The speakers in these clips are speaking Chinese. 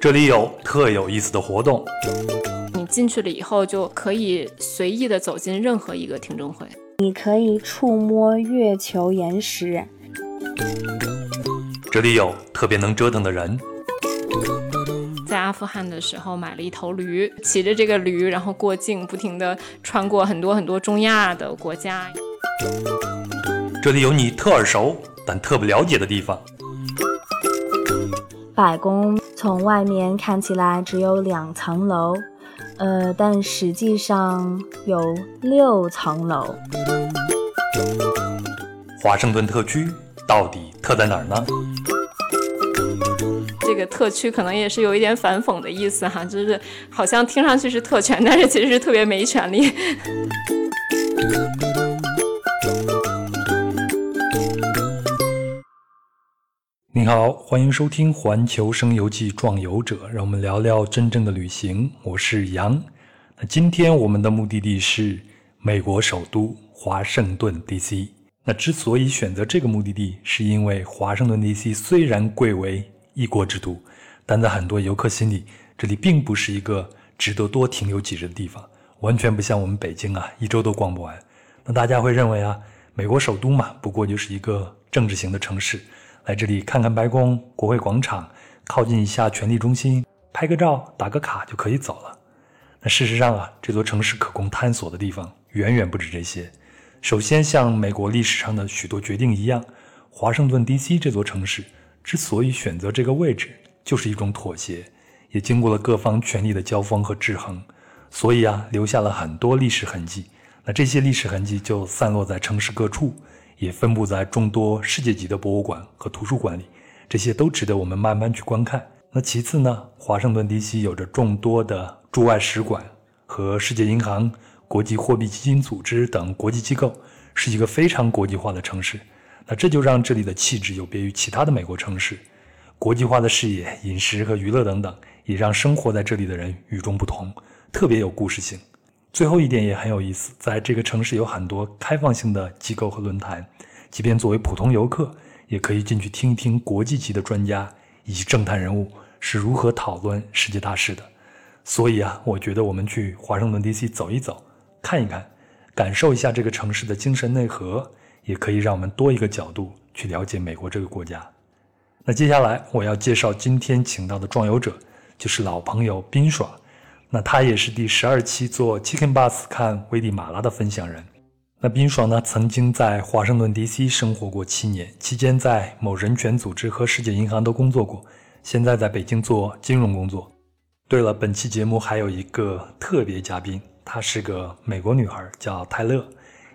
这里有特有意思的活动，你进去了以后就可以随意的走进任何一个听证会。你可以触摸月球岩石。这里有特别能折腾的人，在阿富汗的时候买了一头驴，骑着这个驴，然后过境，不停的穿过很多很多中亚的国家。这里有你特耳熟但特不了解的地方。白宫从外面看起来只有两层楼，呃，但实际上有六层楼。华盛顿特区到底特在哪儿呢？这个特区可能也是有一点反讽的意思哈，就是好像听上去是特权，但是其实是特别没权利。你好，欢迎收听《环球声游记·壮游者》，让我们聊聊真正的旅行。我是杨。那今天我们的目的地是美国首都华盛顿 DC。那之所以选择这个目的地，是因为华盛顿 DC 虽然贵为一国之都，但在很多游客心里，这里并不是一个值得多停留几日的地方，完全不像我们北京啊，一周都逛不完。那大家会认为啊，美国首都嘛，不过就是一个政治型的城市。来这里看看白宫、国会广场，靠近一下权力中心，拍个照、打个卡就可以走了。那事实上啊，这座城市可供探索的地方远远不止这些。首先，像美国历史上的许多决定一样，华盛顿 D.C. 这座城市之所以选择这个位置，就是一种妥协，也经过了各方权力的交锋和制衡，所以啊，留下了很多历史痕迹。那这些历史痕迹就散落在城市各处。也分布在众多世界级的博物馆和图书馆里，这些都值得我们慢慢去观看。那其次呢，华盛顿 D.C. 有着众多的驻外使馆和世界银行、国际货币基金组织等国际机构，是一个非常国际化的城市。那这就让这里的气质有别于其他的美国城市，国际化的视野、饮食和娱乐等等，也让生活在这里的人与众不同，特别有故事性。最后一点也很有意思，在这个城市有很多开放性的机构和论坛，即便作为普通游客，也可以进去听一听国际级的专家以及政坛人物是如何讨论世界大事的。所以啊，我觉得我们去华盛顿 D.C. 走一走，看一看，感受一下这个城市的精神内核，也可以让我们多一个角度去了解美国这个国家。那接下来我要介绍今天请到的壮游者，就是老朋友冰爽。那他也是第十二期做 Chicken Bus 看危地马拉的分享人。那冰爽呢，曾经在华盛顿 D.C. 生活过七年，期间在某人权组织和世界银行都工作过。现在在北京做金融工作。对了，本期节目还有一个特别嘉宾，她是个美国女孩，叫泰勒，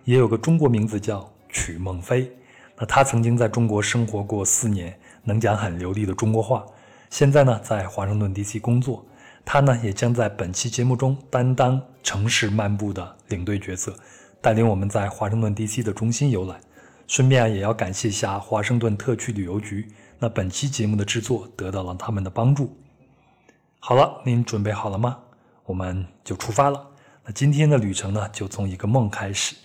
也有个中国名字叫曲梦飞。那她曾经在中国生活过四年，能讲很流利的中国话。现在呢，在华盛顿 D.C. 工作。他呢，也将在本期节目中担当城市漫步的领队角色，带领我们在华盛顿 D.C. 的中心游览。顺便也要感谢一下华盛顿特区旅游局，那本期节目的制作得到了他们的帮助。好了，您准备好了吗？我们就出发了。那今天的旅程呢，就从一个梦开始。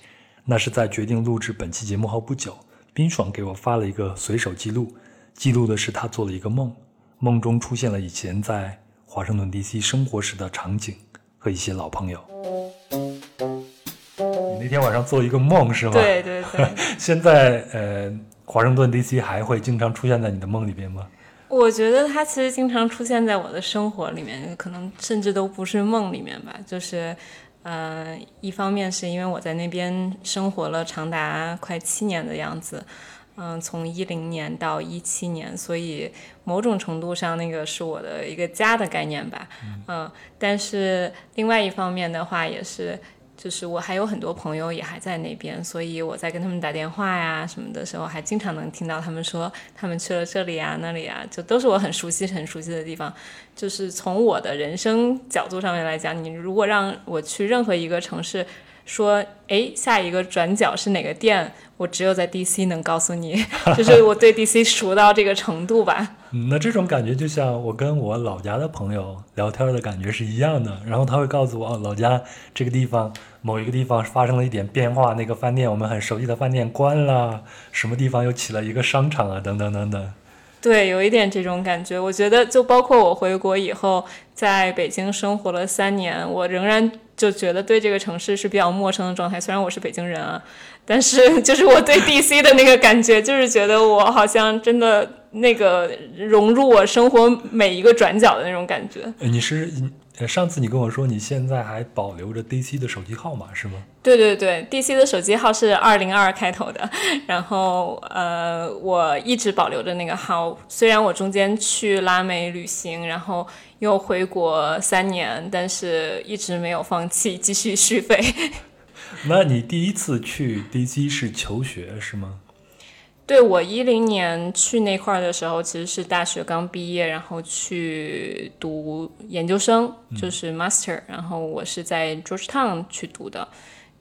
那是在决定录制本期节目后不久，冰爽给我发了一个随手记录，记录的是他做了一个梦，梦中出现了以前在。华盛顿 D.C. 生活时的场景和一些老朋友。你那天晚上做一个梦是吗？对对对。现在呃，华盛顿 D.C. 还会经常出现在你的梦里边吗？我觉得它其实经常出现在我的生活里面，可能甚至都不是梦里面吧。就是，呃，一方面是因为我在那边生活了长达快七年的样子。嗯，从一零年到一七年，所以某种程度上，那个是我的一个家的概念吧。嗯，但是另外一方面的话，也是，就是我还有很多朋友也还在那边，所以我在跟他们打电话呀什么的时候，还经常能听到他们说他们去了这里啊那里啊，就都是我很熟悉很熟悉的地方。就是从我的人生角度上面来讲，你如果让我去任何一个城市，说哎下一个转角是哪个店？我只有在 DC 能告诉你，就是我对 DC 熟到这个程度吧。那这种感觉就像我跟我老家的朋友聊天的感觉是一样的。然后他会告诉我，老家这个地方某一个地方发生了一点变化，那个饭店我们很熟悉的饭店关了，什么地方又起了一个商场啊，等等等等。对，有一点这种感觉。我觉得，就包括我回国以后，在北京生活了三年，我仍然就觉得对这个城市是比较陌生的状态。虽然我是北京人啊，但是 就是我对 DC 的那个感觉，就是觉得我好像真的那个融入我生活每一个转角的那种感觉。你是？上次你跟我说你现在还保留着 DC 的手机号码是吗？对对对，DC 的手机号是二零二开头的，然后呃，我一直保留着那个号。虽然我中间去拉美旅行，然后又回国三年，但是一直没有放弃，继续续费。那你第一次去 DC 是求学是吗？对我一零年去那块儿的时候，其实是大学刚毕业，然后去读研究生，就是 master。然后我是在 Georgetown 去读的，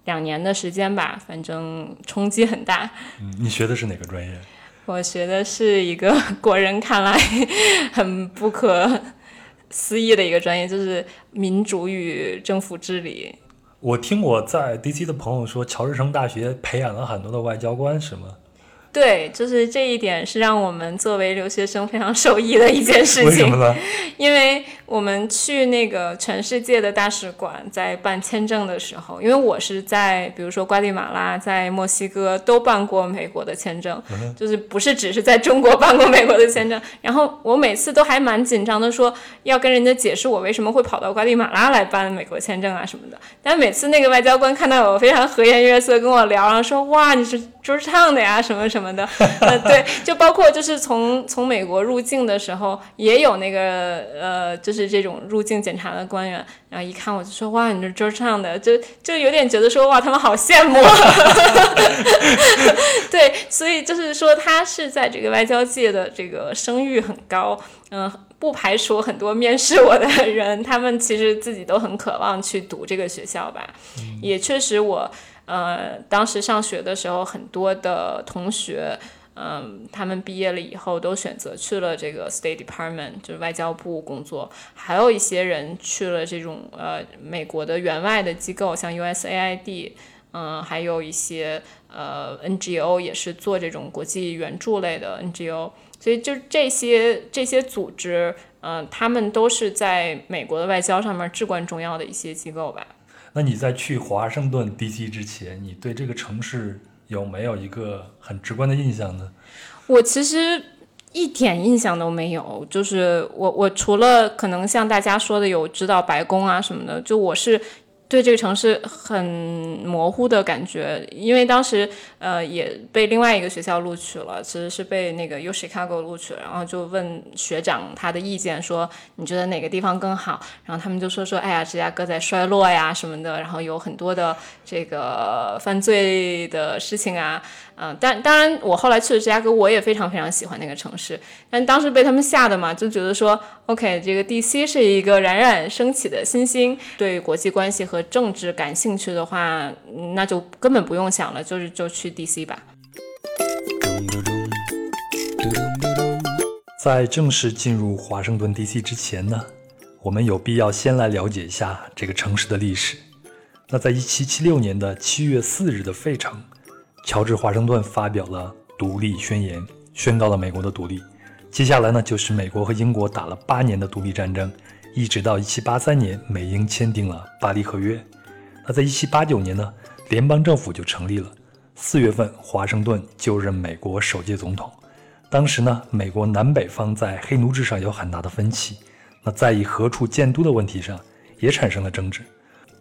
两年的时间吧，反正冲击很大。嗯，你学的是哪个专业？我学的是一个国人看来 很不可思议的一个专业，就是民主与政府治理。我听我在 DC 的朋友说，乔治城大学培养了很多的外交官，是吗？对，就是这一点是让我们作为留学生非常受益的一件事情。为什么呢？因为我们去那个全世界的大使馆在办签证的时候，因为我是在比如说瓜地马拉、在墨西哥都办过美国的签证，就是不是只是在中国办过美国的签证。然后我每次都还蛮紧张的，说要跟人家解释我为什么会跑到瓜地马拉来办美国签证啊什么的。但每次那个外交官看到我非常和颜悦色跟我聊，然后说哇你是就是唱的呀什么什么。的，呃，对，就包括就是从从美国入境的时候，也有那个呃，就是这种入境检查的官员，然后一看我就说哇，你这就是唱的，就就有点觉得说哇，他们好羡慕。对，所以就是说他是在这个外交界的这个声誉很高，嗯，不排除很多面试我的人，他们其实自己都很渴望去读这个学校吧，也确实我。呃，当时上学的时候，很多的同学，嗯，他们毕业了以后都选择去了这个 State Department，就是外交部工作，还有一些人去了这种呃美国的援外的机构，像 USAID，嗯，还有一些呃 NGO 也是做这种国际援助类的 NGO，所以就这些这些组织，嗯，他们都是在美国的外交上面至关重要的一些机构吧。那你在去华盛顿 DC 之前，你对这个城市有没有一个很直观的印象呢？我其实一点印象都没有，就是我我除了可能像大家说的有知道白宫啊什么的，就我是。对这个城市很模糊的感觉，因为当时呃也被另外一个学校录取了，其实是被那个 U Chicago 录取了，然后就问学长他的意见，说你觉得哪个地方更好？然后他们就说说，哎呀，芝加哥在衰落呀什么的，然后有很多的这个犯罪的事情啊。嗯，但当然，我后来去了芝加哥，我也非常非常喜欢那个城市。但当时被他们吓的嘛，就觉得说，OK，这个 DC 是一个冉冉升起的新星，对国际关系和政治感兴趣的话，那就根本不用想了，就是就去 DC 吧。在正式进入华盛顿 DC 之前呢，我们有必要先来了解一下这个城市的历史。那在1776年的7月4日的费城。乔治·华盛顿发表了独立宣言，宣告了美国的独立。接下来呢，就是美国和英国打了八年的独立战争，一直到1783年，美英签订了巴黎合约。那在1789年呢，联邦政府就成立了。四月份，华盛顿就任美国首届总统。当时呢，美国南北方在黑奴制上有很大的分歧，那在以何处建都的问题上也产生了争执。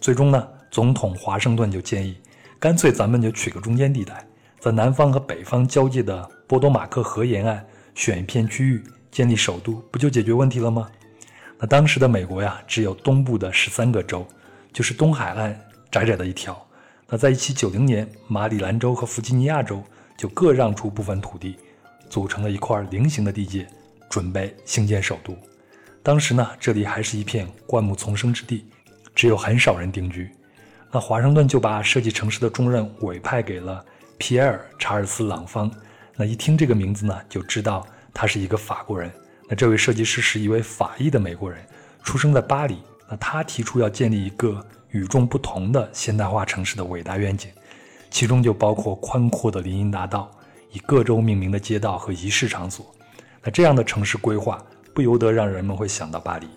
最终呢，总统华盛顿就建议。干脆咱们就取个中间地带，在南方和北方交界的波多马克河沿岸选一片区域建立首都，不就解决问题了吗？那当时的美国呀，只有东部的十三个州，就是东海岸窄窄的一条。那在一七九零年，马里兰州和弗吉尼亚州就各让出部分土地，组成了一块菱形的地界，准备兴建首都。当时呢，这里还是一片灌木丛生之地，只有很少人定居。那华盛顿就把设计城市的重任委派给了皮埃尔·查尔斯·朗方。那一听这个名字呢，就知道他是一个法国人。那这位设计师是一位法裔的美国人，出生在巴黎。那他提出要建立一个与众不同的现代化城市的伟大愿景，其中就包括宽阔的林荫大道、以各州命名的街道和仪式场所。那这样的城市规划不由得让人们会想到巴黎。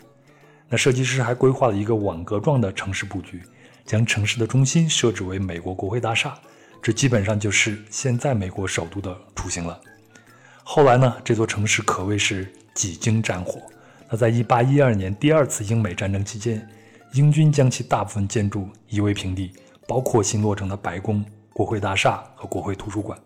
那设计师还规划了一个网格状的城市布局，将城市的中心设置为美国国会大厦，这基本上就是现在美国首都的雏形了。后来呢，这座城市可谓是几经战火。那在1812年第二次英美战争期间，英军将其大部分建筑夷为平地，包括新落成的白宫、国会大厦和国会图书馆。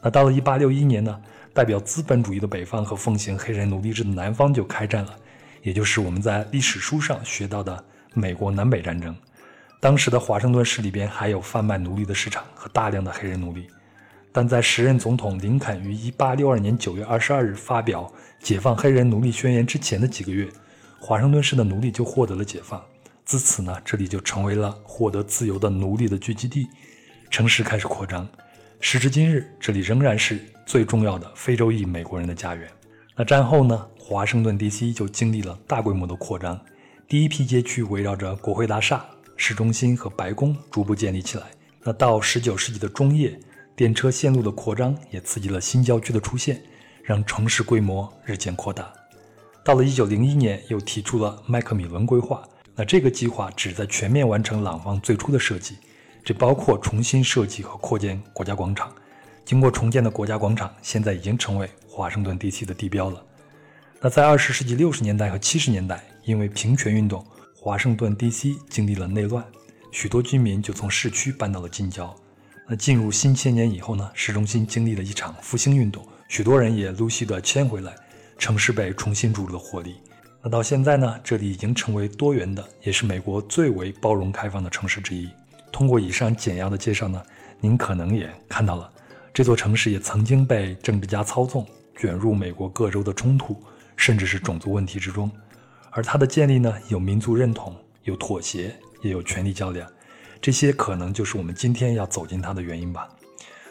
那到了1861年呢，代表资本主义的北方和奉行黑人奴隶制的南方就开战了。也就是我们在历史书上学到的美国南北战争，当时的华盛顿市里边还有贩卖奴隶的市场和大量的黑人奴隶，但在时任总统林肯于1862年9月22日发表解放黑人奴隶宣言之前的几个月，华盛顿市的奴隶就获得了解放，自此呢，这里就成为了获得自由的奴隶的聚集地，城市开始扩张，时至今日，这里仍然是最重要的非洲裔美国人的家园。那战后呢？华盛顿 DC 就经历了大规模的扩张，第一批街区围绕着国会大厦、市中心和白宫逐步建立起来。那到19世纪的中叶，电车线路的扩张也刺激了新郊区的出现，让城市规模日渐扩大。到了1901年，又提出了麦克米伦规划。那这个计划旨在全面完成廊坊最初的设计，这包括重新设计和扩建国家广场。经过重建的国家广场，现在已经成为华盛顿地区的地标了。那在二十世纪六十年代和七十年代，因为平权运动，华盛顿 DC 经历了内乱，许多居民就从市区搬到了近郊。那进入新千年以后呢，市中心经历了一场复兴运动，许多人也陆续的迁回来，城市被重新注入了活力。那到现在呢，这里已经成为多元的，也是美国最为包容开放的城市之一。通过以上简要的介绍呢，您可能也看到了，这座城市也曾经被政治家操纵，卷入美国各州的冲突。甚至是种族问题之中，而它的建立呢，有民族认同，有妥协，也有权力较量，这些可能就是我们今天要走进它的原因吧。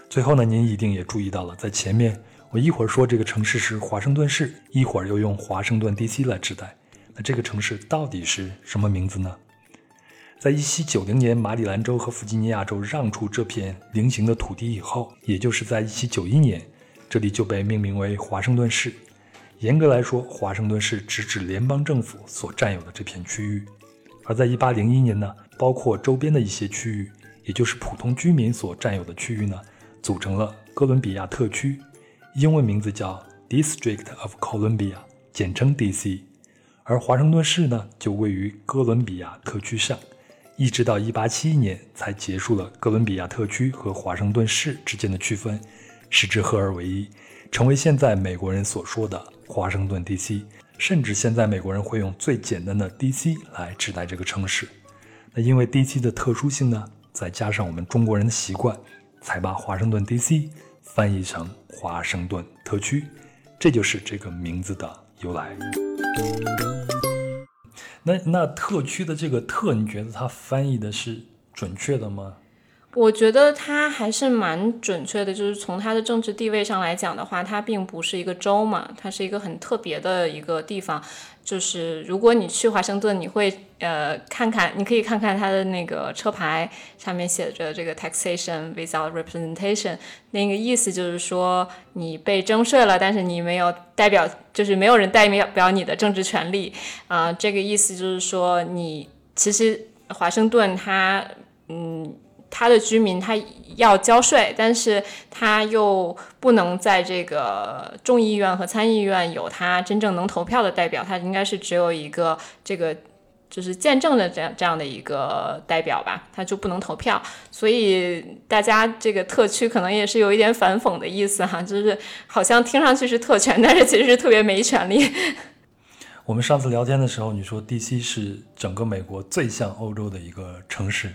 最后呢，您一定也注意到了，在前面我一会儿说这个城市是华盛顿市，一会儿又用华盛顿 DC 来指代，那这个城市到底是什么名字呢？在一七九零年马里兰州和弗吉尼亚州让出这片菱形的土地以后，也就是在一七九一年，这里就被命名为华盛顿市。严格来说，华盛顿市直指联邦政府所占有的这片区域，而在1801年呢，包括周边的一些区域，也就是普通居民所占有的区域呢，组成了哥伦比亚特区，英文名字叫 District of Columbia，简称 DC。而华盛顿市呢，就位于哥伦比亚特区上，一直到1871年才结束了哥伦比亚特区和华盛顿市之间的区分，使之合二为一，成为现在美国人所说的。华盛顿 DC，甚至现在美国人会用最简单的 DC 来指代这个城市。那因为 DC 的特殊性呢，再加上我们中国人的习惯，才把华盛顿 DC 翻译成华盛顿特区，这就是这个名字的由来。那那特区的这个特，你觉得它翻译的是准确的吗？我觉得它还是蛮准确的，就是从它的政治地位上来讲的话，它并不是一个州嘛，它是一个很特别的一个地方。就是如果你去华盛顿，你会呃看看，你可以看看它的那个车牌上面写着这个 taxation without representation，那个意思就是说你被征税了，但是你没有代表，就是没有人代表表你的政治权利啊。这个意思就是说你其实华盛顿它嗯。他的居民他要交税，但是他又不能在这个众议院和参议院有他真正能投票的代表，他应该是只有一个这个就是见证的这样这样的一个代表吧，他就不能投票。所以大家这个特区可能也是有一点反讽的意思哈，就是好像听上去是特权，但是其实是特别没权利。我们上次聊天的时候，你说 D.C. 是整个美国最像欧洲的一个城市。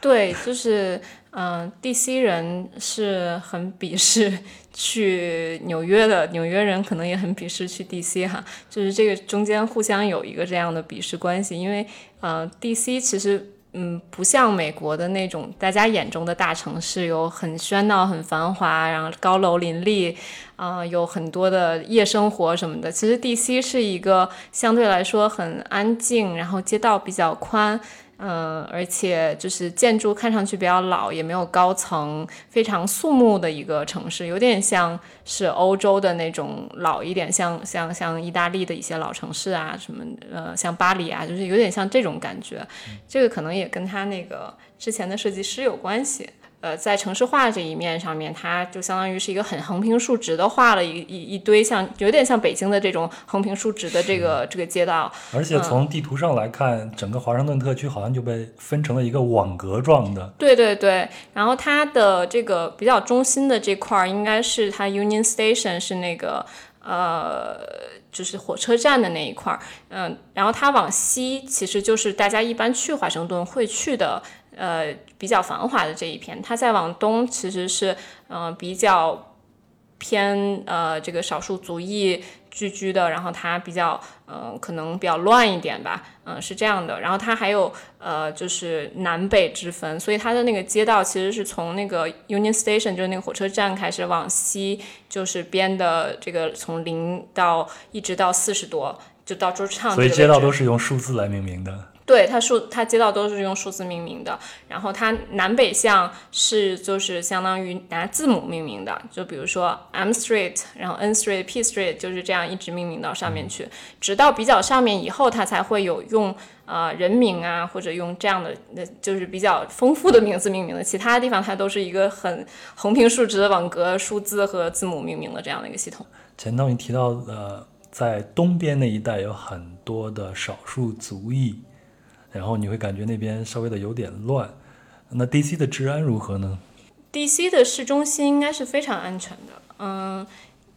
对，就是，嗯，DC 人是很鄙视去纽约的，纽约人可能也很鄙视去 DC 哈，就是这个中间互相有一个这样的鄙视关系，因为，呃，DC 其实，嗯，不像美国的那种大家眼中的大城市，有很喧闹、很繁华，然后高楼林立，啊，有很多的夜生活什么的。其实 DC 是一个相对来说很安静，然后街道比较宽。嗯，而且就是建筑看上去比较老，也没有高层，非常肃穆的一个城市，有点像是欧洲的那种老一点，像像像意大利的一些老城市啊，什么呃，像巴黎啊，就是有点像这种感觉。这个可能也跟他那个之前的设计师有关系。呃，在城市化这一面上面，它就相当于是一个很横平竖直的画了一一一堆像有点像北京的这种横平竖直的这个这个街道。而且从地图上来看，整个华盛顿特区好像就被分成了一个网格状的。对对对，然后它的这个比较中心的这块儿应该是它 Union Station 是那个呃，就是火车站的那一块儿。嗯，然后它往西其实就是大家一般去华盛顿会去的。呃，比较繁华的这一片，它再往东其实是，嗯，比较偏呃这个少数族裔聚居的，然后它比较，嗯，可能比较乱一点吧，嗯，是这样的。然后它还有呃，就是南北之分，所以它的那个街道其实是从那个 Union Station，就是那个火车站开始往西，就是编的这个从零到一直到四十多，就到周畅。所以街道都是用数字来命名的。对它数，它街道都是用数字命名的，然后它南北向是就是相当于拿字母命名的，就比如说 M Street，然后 N Street、P Street 就是这样一直命名到上面去，直到比较上面以后，它才会有用呃人名啊，或者用这样的那就是比较丰富的名字命名的，其他地方它都是一个很横平竖直的网格数字和字母命名的这样的一个系统。前头你提到呃，在东边那一带有很多的少数族裔。然后你会感觉那边稍微的有点乱，那 DC 的治安如何呢？DC 的市中心应该是非常安全的，嗯，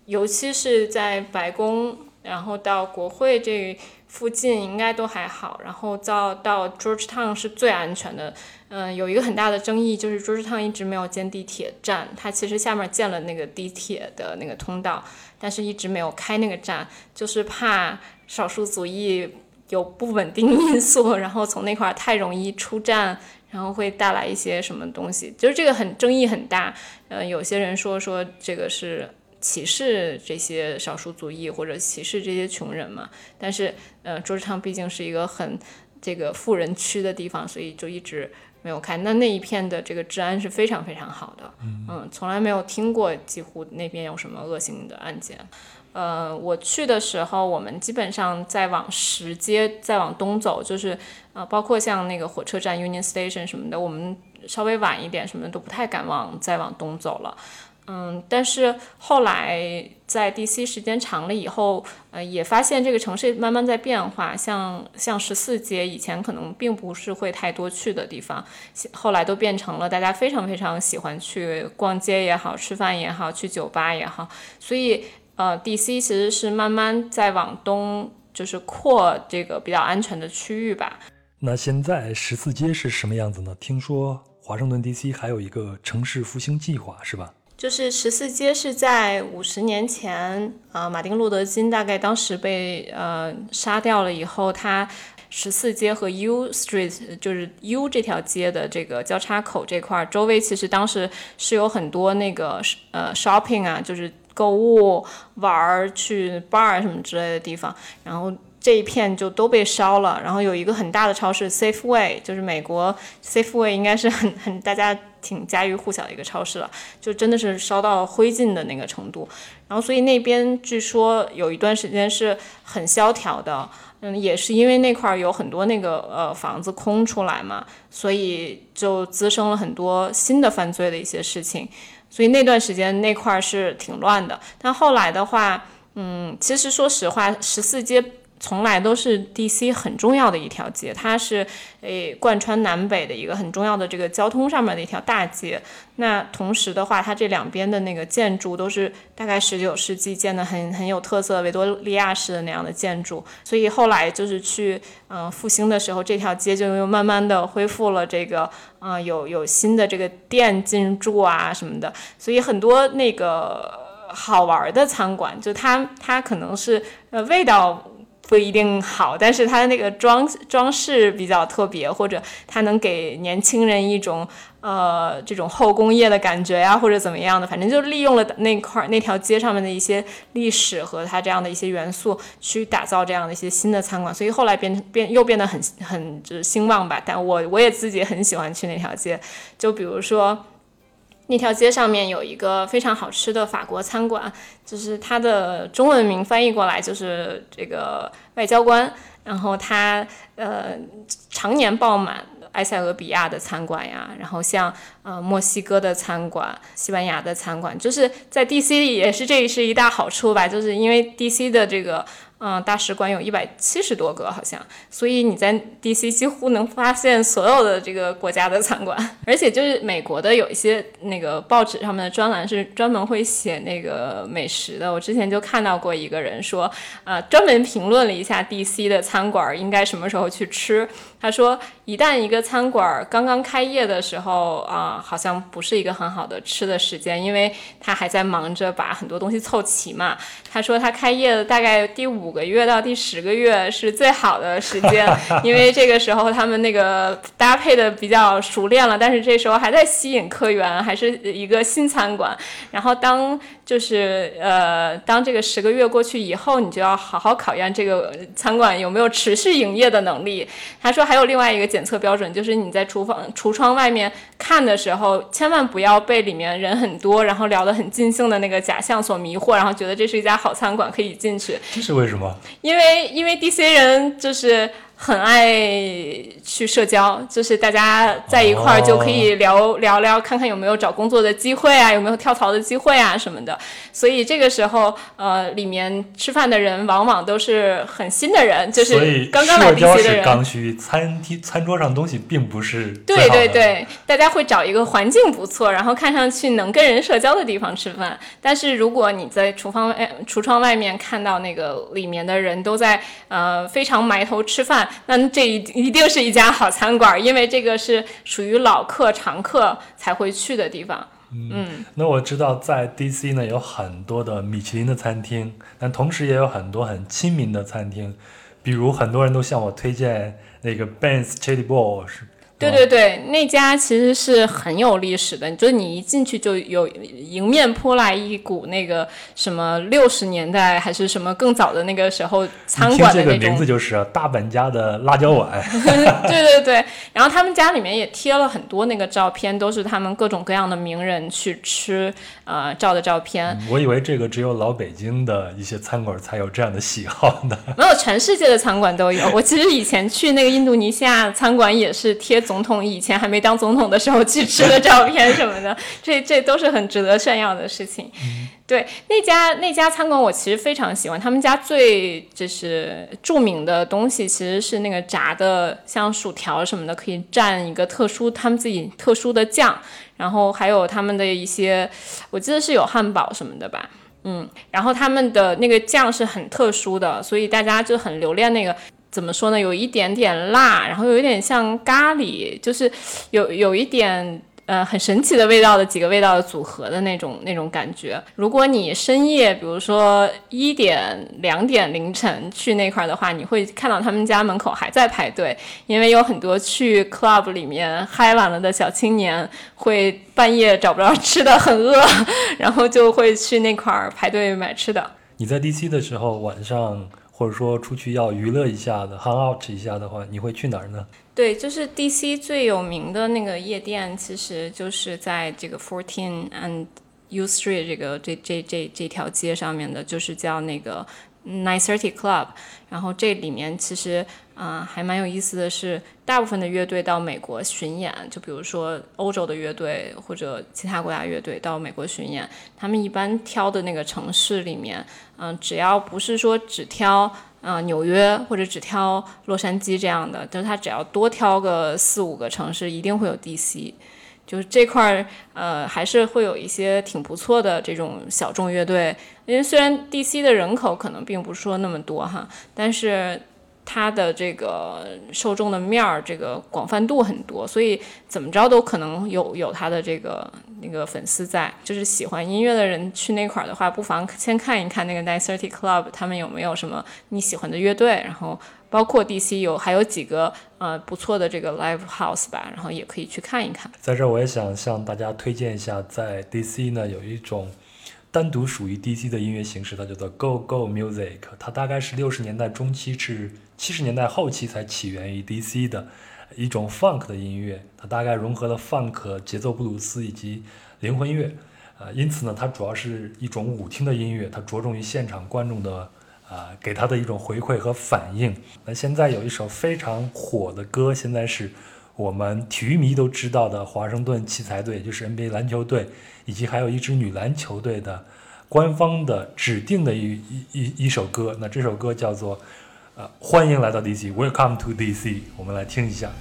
尤其是在白宫，然后到国会这附近应该都还好，然后到到 Georgetown 是最安全的，嗯，有一个很大的争议就是 Georgetown 一直没有建地铁站，它其实下面建了那个地铁的那个通道，但是一直没有开那个站，就是怕少数族裔。有不稳定因素，然后从那块太容易出站，然后会带来一些什么东西，就是这个很争议很大。呃，有些人说说这个是歧视这些少数族裔或者歧视这些穷人嘛。但是，呃，桌子上毕竟是一个很这个富人区的地方，所以就一直没有开。那那一片的这个治安是非常非常好的，嗯，从来没有听过几乎那边有什么恶性的案件。呃，我去的时候，我们基本上在往石街再往东走，就是呃，包括像那个火车站 Union Station 什么的，我们稍微晚一点，什么都不太敢往再往东走了。嗯，但是后来在 DC 时间长了以后，呃，也发现这个城市慢慢在变化。像像十四街以前可能并不是会太多去的地方，后来都变成了大家非常非常喜欢去逛街也好，吃饭也好，去酒吧也好，所以。呃，DC 其实是慢慢在往东，就是扩这个比较安全的区域吧。那现在十四街是什么样子呢？听说华盛顿 DC 还有一个城市复兴计划，是吧？就是十四街是在五十年前，呃，马丁路德金大概当时被呃杀掉了以后，他十四街和 U Street 就是 U 这条街的这个交叉口这块周围，其实当时是有很多那个呃 shopping 啊，就是。购物、玩儿、去 bar 什么之类的地方，然后这一片就都被烧了。然后有一个很大的超市 Safeway，就是美国 Safeway 应该是很很大家挺家喻户晓的一个超市了，就真的是烧到灰烬的那个程度。然后所以那边据说有一段时间是很萧条的，嗯，也是因为那块有很多那个呃房子空出来嘛，所以就滋生了很多新的犯罪的一些事情。所以那段时间那块儿是挺乱的，但后来的话，嗯，其实说实话，十四街。从来都是 DC 很重要的一条街，它是诶贯穿南北的一个很重要的这个交通上面的一条大街。那同时的话，它这两边的那个建筑都是大概十九世纪建的，很很有特色维多利亚式的那样的建筑。所以后来就是去嗯复兴的时候，这条街就又慢慢的恢复了这个嗯有有新的这个店进驻啊什么的。所以很多那个好玩的餐馆，就它它可能是呃味道。不一定好，但是它的那个装装饰比较特别，或者它能给年轻人一种呃这种后工业的感觉呀，或者怎么样的，反正就利用了那块那条街上面的一些历史和它这样的一些元素，去打造这样的一些新的餐馆，所以后来变变又变得很很就是兴旺吧。但我我也自己很喜欢去那条街，就比如说。那条街上面有一个非常好吃的法国餐馆，就是它的中文名翻译过来就是这个外交官。然后它呃常年爆满埃塞俄比亚的餐馆呀，然后像呃墨西哥的餐馆、西班牙的餐馆，就是在 DC 里也是这是一大好处吧，就是因为 DC 的这个。嗯，大使馆有一百七十多个，好像，所以你在 DC 几乎能发现所有的这个国家的餐馆，而且就是美国的有一些那个报纸上面的专栏是专门会写那个美食的。我之前就看到过一个人说，呃，专门评论了一下 DC 的餐馆应该什么时候去吃。他说，一旦一个餐馆刚刚开业的时候啊，好像不是一个很好的吃的时间，因为他还在忙着把很多东西凑齐嘛。他说他开业的大概第五个月到第十个月是最好的时间，因为这个时候他们那个搭配的比较熟练了，但是这时候还在吸引客源，还是一个新餐馆。然后当就是呃，当这个十个月过去以后，你就要好好考验这个餐馆有没有持续营业的能力。他说还有另外一个检测标准，就是你在厨房橱窗外面看的时候，千万不要被里面人很多，然后聊得很尽兴的那个假象所迷惑，然后觉得这是一家好餐馆可以进去。这是为什么？因为因为 DC 人就是。很爱去社交，就是大家在一块儿就可以聊聊聊，看看有没有找工作的机会啊，有没有跳槽的机会啊什么的。所以这个时候，呃，里面吃饭的人往往都是很新的人，就是刚刚来 DC 的人。刚需，餐厅餐桌上东西并不是对对对，大家会找一个环境不错，然后看上去能跟人社交的地方吃饭。但是如果你在厨房外、橱窗外面看到那个里面的人都在呃非常埋头吃饭。那这一一定是一家好餐馆，因为这个是属于老客常客才会去的地方。嗯，那我知道在 DC 呢有很多的米其林的餐厅，但同时也有很多很亲民的餐厅，比如很多人都向我推荐那个 Ben's Chili Bowl 是。对对对，那家其实是很有历史的，就是你一进去就有迎面扑来一股那个什么六十年代还是什么更早的那个时候餐馆的那种。这个名字就是大本家的辣椒碗。对对对，然后他们家里面也贴了很多那个照片，都是他们各种各样的名人去吃呃照的照片。我以为这个只有老北京的一些餐馆才有这样的喜好呢。没有，全世界的餐馆都有。我其实以前去那个印度尼西亚餐馆也是贴。总统以前还没当总统的时候去吃的照片什么的，这这都是很值得炫耀的事情。对那家那家餐馆，我其实非常喜欢。他们家最就是著名的东西，其实是那个炸的像薯条什么的，可以蘸一个特殊他们自己特殊的酱，然后还有他们的一些，我记得是有汉堡什么的吧，嗯，然后他们的那个酱是很特殊的，所以大家就很留恋那个。怎么说呢？有一点点辣，然后有一点像咖喱，就是有有一点呃很神奇的味道的几个味道的组合的那种那种感觉。如果你深夜，比如说一点两点凌晨去那块的话，你会看到他们家门口还在排队，因为有很多去 club 里面嗨完了的小青年会半夜找不着吃的，很饿，然后就会去那块排队买吃的。你在 DC 的时候晚上？或者说出去要娱乐一下的，hang out 一下的话，你会去哪儿呢？对，就是 DC 最有名的那个夜店，其实就是在这个 Fourteen and you Street 这个这这这这条街上面的，就是叫那个 Nine Thirty Club。然后这里面其实啊还蛮有意思的是，大部分的乐队到美国巡演，就比如说欧洲的乐队或者其他国家乐队到美国巡演，他们一般挑的那个城市里面。嗯，只要不是说只挑啊纽约或者只挑洛杉矶这样的，就是他只要多挑个四五个城市，一定会有 DC，就是这块儿呃还是会有一些挺不错的这种小众乐队。因为虽然 DC 的人口可能并不是说那么多哈，但是它的这个受众的面儿，这个广泛度很多，所以怎么着都可能有有它的这个那个粉丝在。就是喜欢音乐的人去那块儿的话，不妨先看一看那个 Nine Thirty Club，他们有没有什么你喜欢的乐队，然后包括 DC 有还有几个呃不错的这个 Live House 吧，然后也可以去看一看。在这儿我也想向大家推荐一下，在 DC 呢有一种。单独属于 DC 的音乐形式，它叫做 Go Go Music。它大概是六十年代中期至七十年代后期才起源于 DC 的一种 Funk 的音乐。它大概融合了 Funk、节奏布鲁斯以及灵魂乐。呃，因此呢，它主要是一种舞厅的音乐，它着重于现场观众的啊给他的一种回馈和反应。那现在有一首非常火的歌，现在是。我们体育迷都知道的华盛顿奇才队，就是 NBA 篮球队，以及还有一支女篮球队的官方的指定的一一一一首歌。那这首歌叫做《呃欢迎来到 DC，Welcome to DC》，我们来听一下。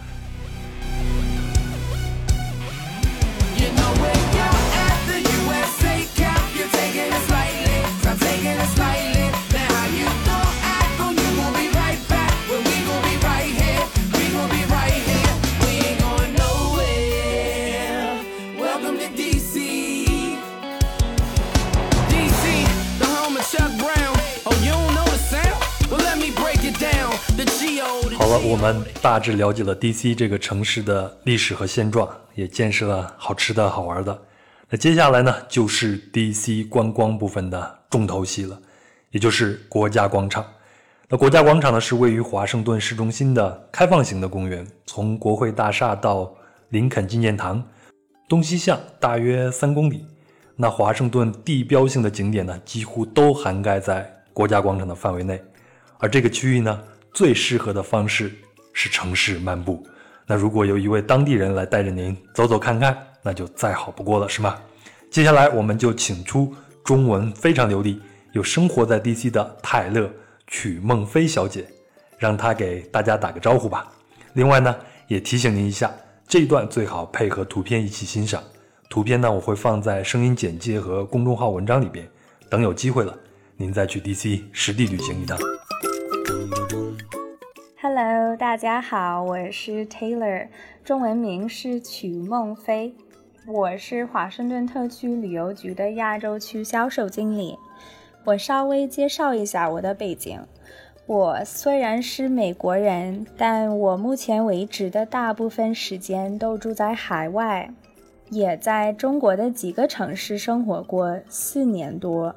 我们大致了解了 DC 这个城市的历史和现状，也见识了好吃的好玩的。那接下来呢，就是 DC 观光部分的重头戏了，也就是国家广场。那国家广场呢，是位于华盛顿市中心的开放型的公园，从国会大厦到林肯纪念堂，东西向大约三公里。那华盛顿地标性的景点呢，几乎都涵盖在国家广场的范围内，而这个区域呢。最适合的方式是城市漫步。那如果有一位当地人来带着您走走看看，那就再好不过了，是吗？接下来我们就请出中文非常流利、有生活在 DC 的泰勒曲梦飞小姐，让她给大家打个招呼吧。另外呢，也提醒您一下，这一段最好配合图片一起欣赏。图片呢，我会放在声音简介和公众号文章里边。等有机会了，您再去 DC 实地旅行一趟。Hello，大家好，我是 Taylor，中文名是曲梦飞，我是华盛顿特区旅游局的亚洲区销售经理。我稍微介绍一下我的背景。我虽然是美国人，但我目前为止的大部分时间都住在海外，也在中国的几个城市生活过四年多。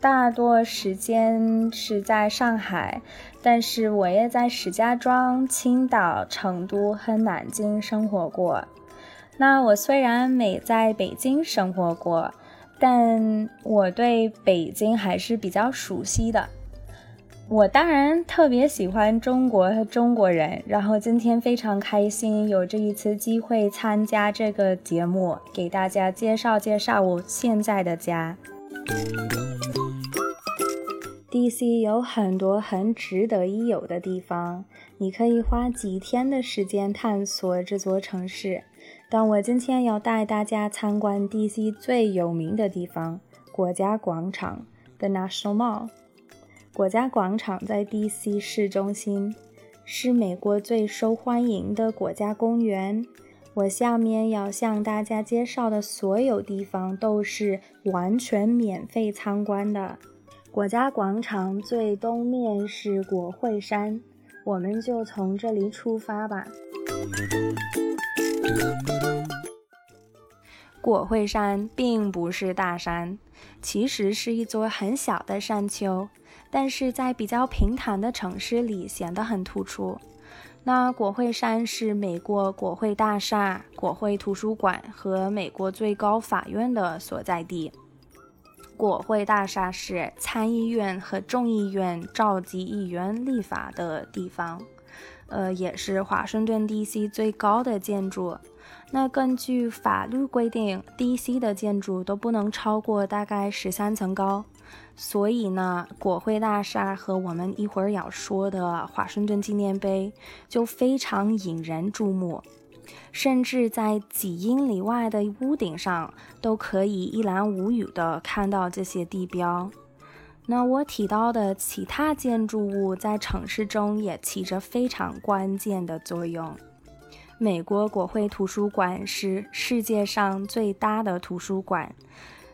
大多时间是在上海，但是我也在石家庄、青岛、成都和南京生活过。那我虽然没在北京生活过，但我对北京还是比较熟悉的。我当然特别喜欢中国和中国人，然后今天非常开心有这一次机会参加这个节目，给大家介绍介绍我现在的家。DC 有很多很值得一游的地方，你可以花几天的时间探索这座城市。但我今天要带大家参观 DC 最有名的地方——国家广场 （The National Mall）。国家广场在 DC 市中心，是美国最受欢迎的国家公园。我下面要向大家介绍的所有地方都是完全免费参观的。国家广场最东面是国会山，我们就从这里出发吧。国会山并不是大山，其实是一座很小的山丘，但是在比较平坦的城市里显得很突出。那国会山是美国国会大厦、国会图书馆和美国最高法院的所在地。国会大厦是参议院和众议院召集议员立法的地方，呃，也是华盛顿 DC 最高的建筑。那根据法律规定，DC 的建筑都不能超过大概十三层高，所以呢，国会大厦和我们一会儿要说的华盛顿纪念碑就非常引人注目。甚至在几英里外的屋顶上，都可以一览无余地看到这些地标。那我提到的其他建筑物在城市中也起着非常关键的作用。美国国会图书馆是世界上最大的图书馆，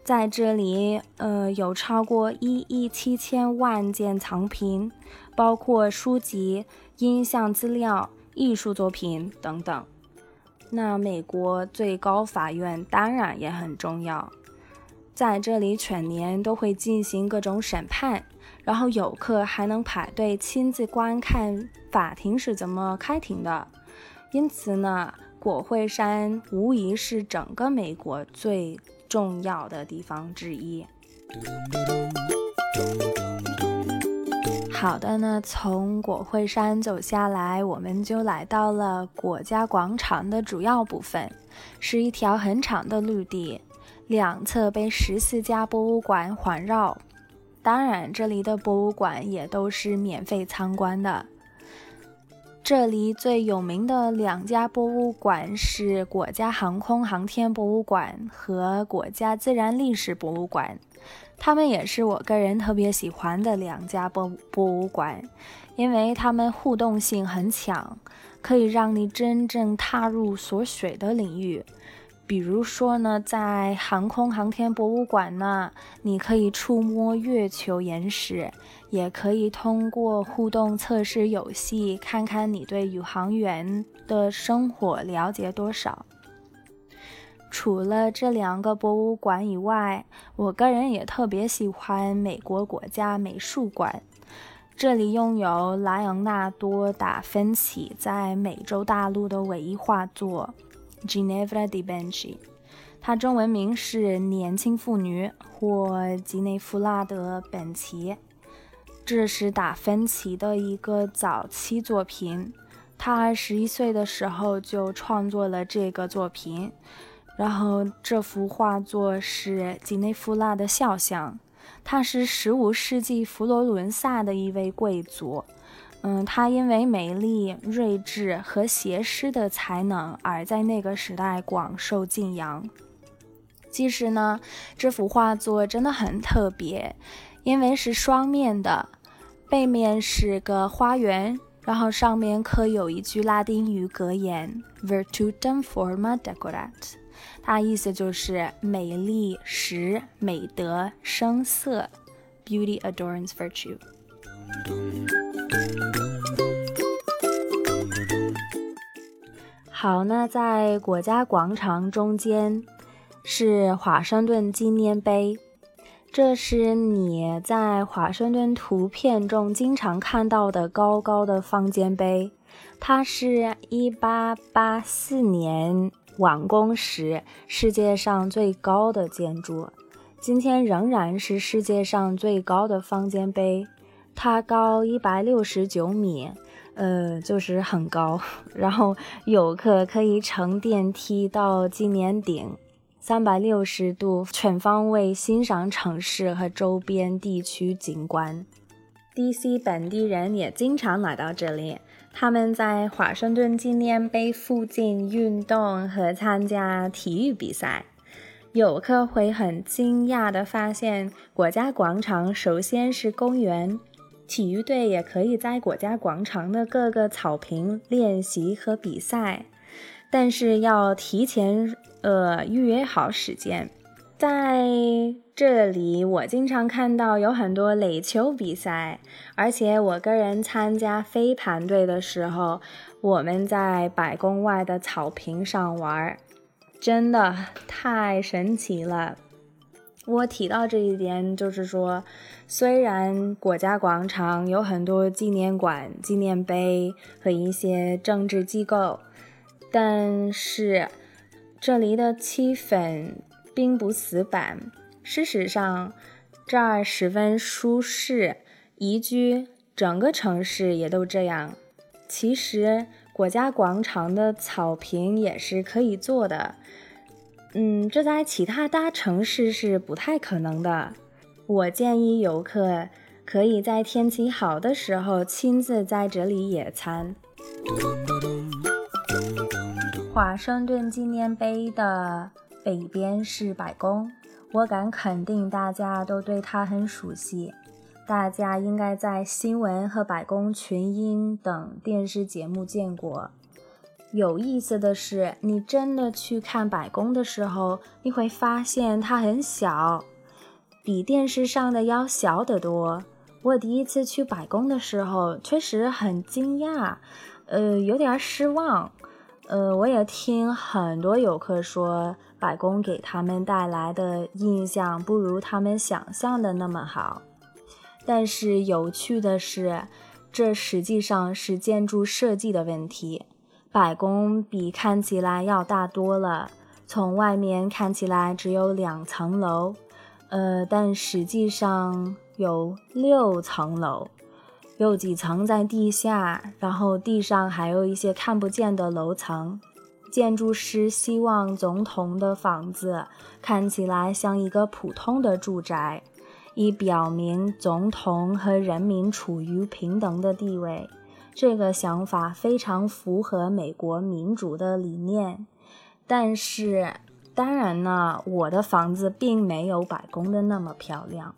在这里，呃，有超过一亿七千万件藏品，包括书籍、音像资料、艺术作品等等。那美国最高法院当然也很重要，在这里全年都会进行各种审判，然后游客还能排队亲自观看法庭是怎么开庭的。因此呢，国会山无疑是整个美国最重要的地方之一。好的呢，从国会山走下来，我们就来到了国家广场的主要部分，是一条很长的绿地，两侧被十四家博物馆环绕。当然，这里的博物馆也都是免费参观的。这里最有名的两家博物馆是国家航空航天博物馆和国家自然历史博物馆，他们也是我个人特别喜欢的两家博博物馆，因为他们互动性很强，可以让你真正踏入所学的领域。比如说呢，在航空航天博物馆呢，你可以触摸月球岩石。也可以通过互动测试游戏，看看你对宇航员的生活了解多少。除了这两个博物馆以外，我个人也特别喜欢美国国家美术馆。这里拥有莱昂纳多·达芬奇在美洲大陆的唯一画作《Ginevra di Benci》，它中文名是《年轻妇女》或吉内弗拉德·本奇。这是达芬奇的一个早期作品，他二十一岁的时候就创作了这个作品。然后这幅画作是吉内弗拉的肖像，他是十五世纪佛罗伦萨的一位贵族。嗯，他因为美丽、睿智和写诗的才能而在那个时代广受敬仰。其实呢，这幅画作真的很特别，因为是双面的。背面是个花园，然后上面刻有一句拉丁语格言 “Virtutum forma decorat”，它意思就是美丽使美德生色，Beauty adorns virtue。好，那在国家广场中间是华盛顿纪念碑。这是你在华盛顿图片中经常看到的高高的方尖碑，它是一八八四年完工时世界上最高的建筑，今天仍然是世界上最高的方尖碑，它高一百六十九米，呃，就是很高，然后游客可以乘电梯到纪念顶。三百六十度全方位欣赏城市和周边地区景观。DC 本地人也经常来到这里，他们在华盛顿纪念碑附近运动和参加体育比赛。游客会很惊讶地发现，国家广场首先是公园，体育队也可以在国家广场的各个草坪练习和比赛。但是要提前呃预约好时间。在这里，我经常看到有很多垒球比赛，而且我个人参加飞盘队的时候，我们在白宫外的草坪上玩，真的太神奇了。我提到这一点，就是说，虽然国家广场有很多纪念馆、纪念碑和一些政治机构。但是，这里的气氛并不死板。事实上，这儿十分舒适宜居，整个城市也都这样。其实，国家广场的草坪也是可以坐的。嗯，这在其他大城市是不太可能的。我建议游客可以在天气好的时候亲自在这里野餐。华盛顿纪念碑的北边是白宫，我敢肯定大家都对它很熟悉。大家应该在新闻和白宫群英等电视节目见过。有意思的是，你真的去看白宫的时候，你会发现它很小，比电视上的要小得多。我第一次去白宫的时候，确实很惊讶，呃，有点失望。呃，我也听很多游客说，白宫给他们带来的印象不如他们想象的那么好。但是有趣的是，这实际上是建筑设计的问题。白宫比看起来要大多了，从外面看起来只有两层楼，呃，但实际上有六层楼。有几层在地下，然后地上还有一些看不见的楼层。建筑师希望总统的房子看起来像一个普通的住宅，以表明总统和人民处于平等的地位。这个想法非常符合美国民主的理念。但是，当然呢，我的房子并没有白宫的那么漂亮。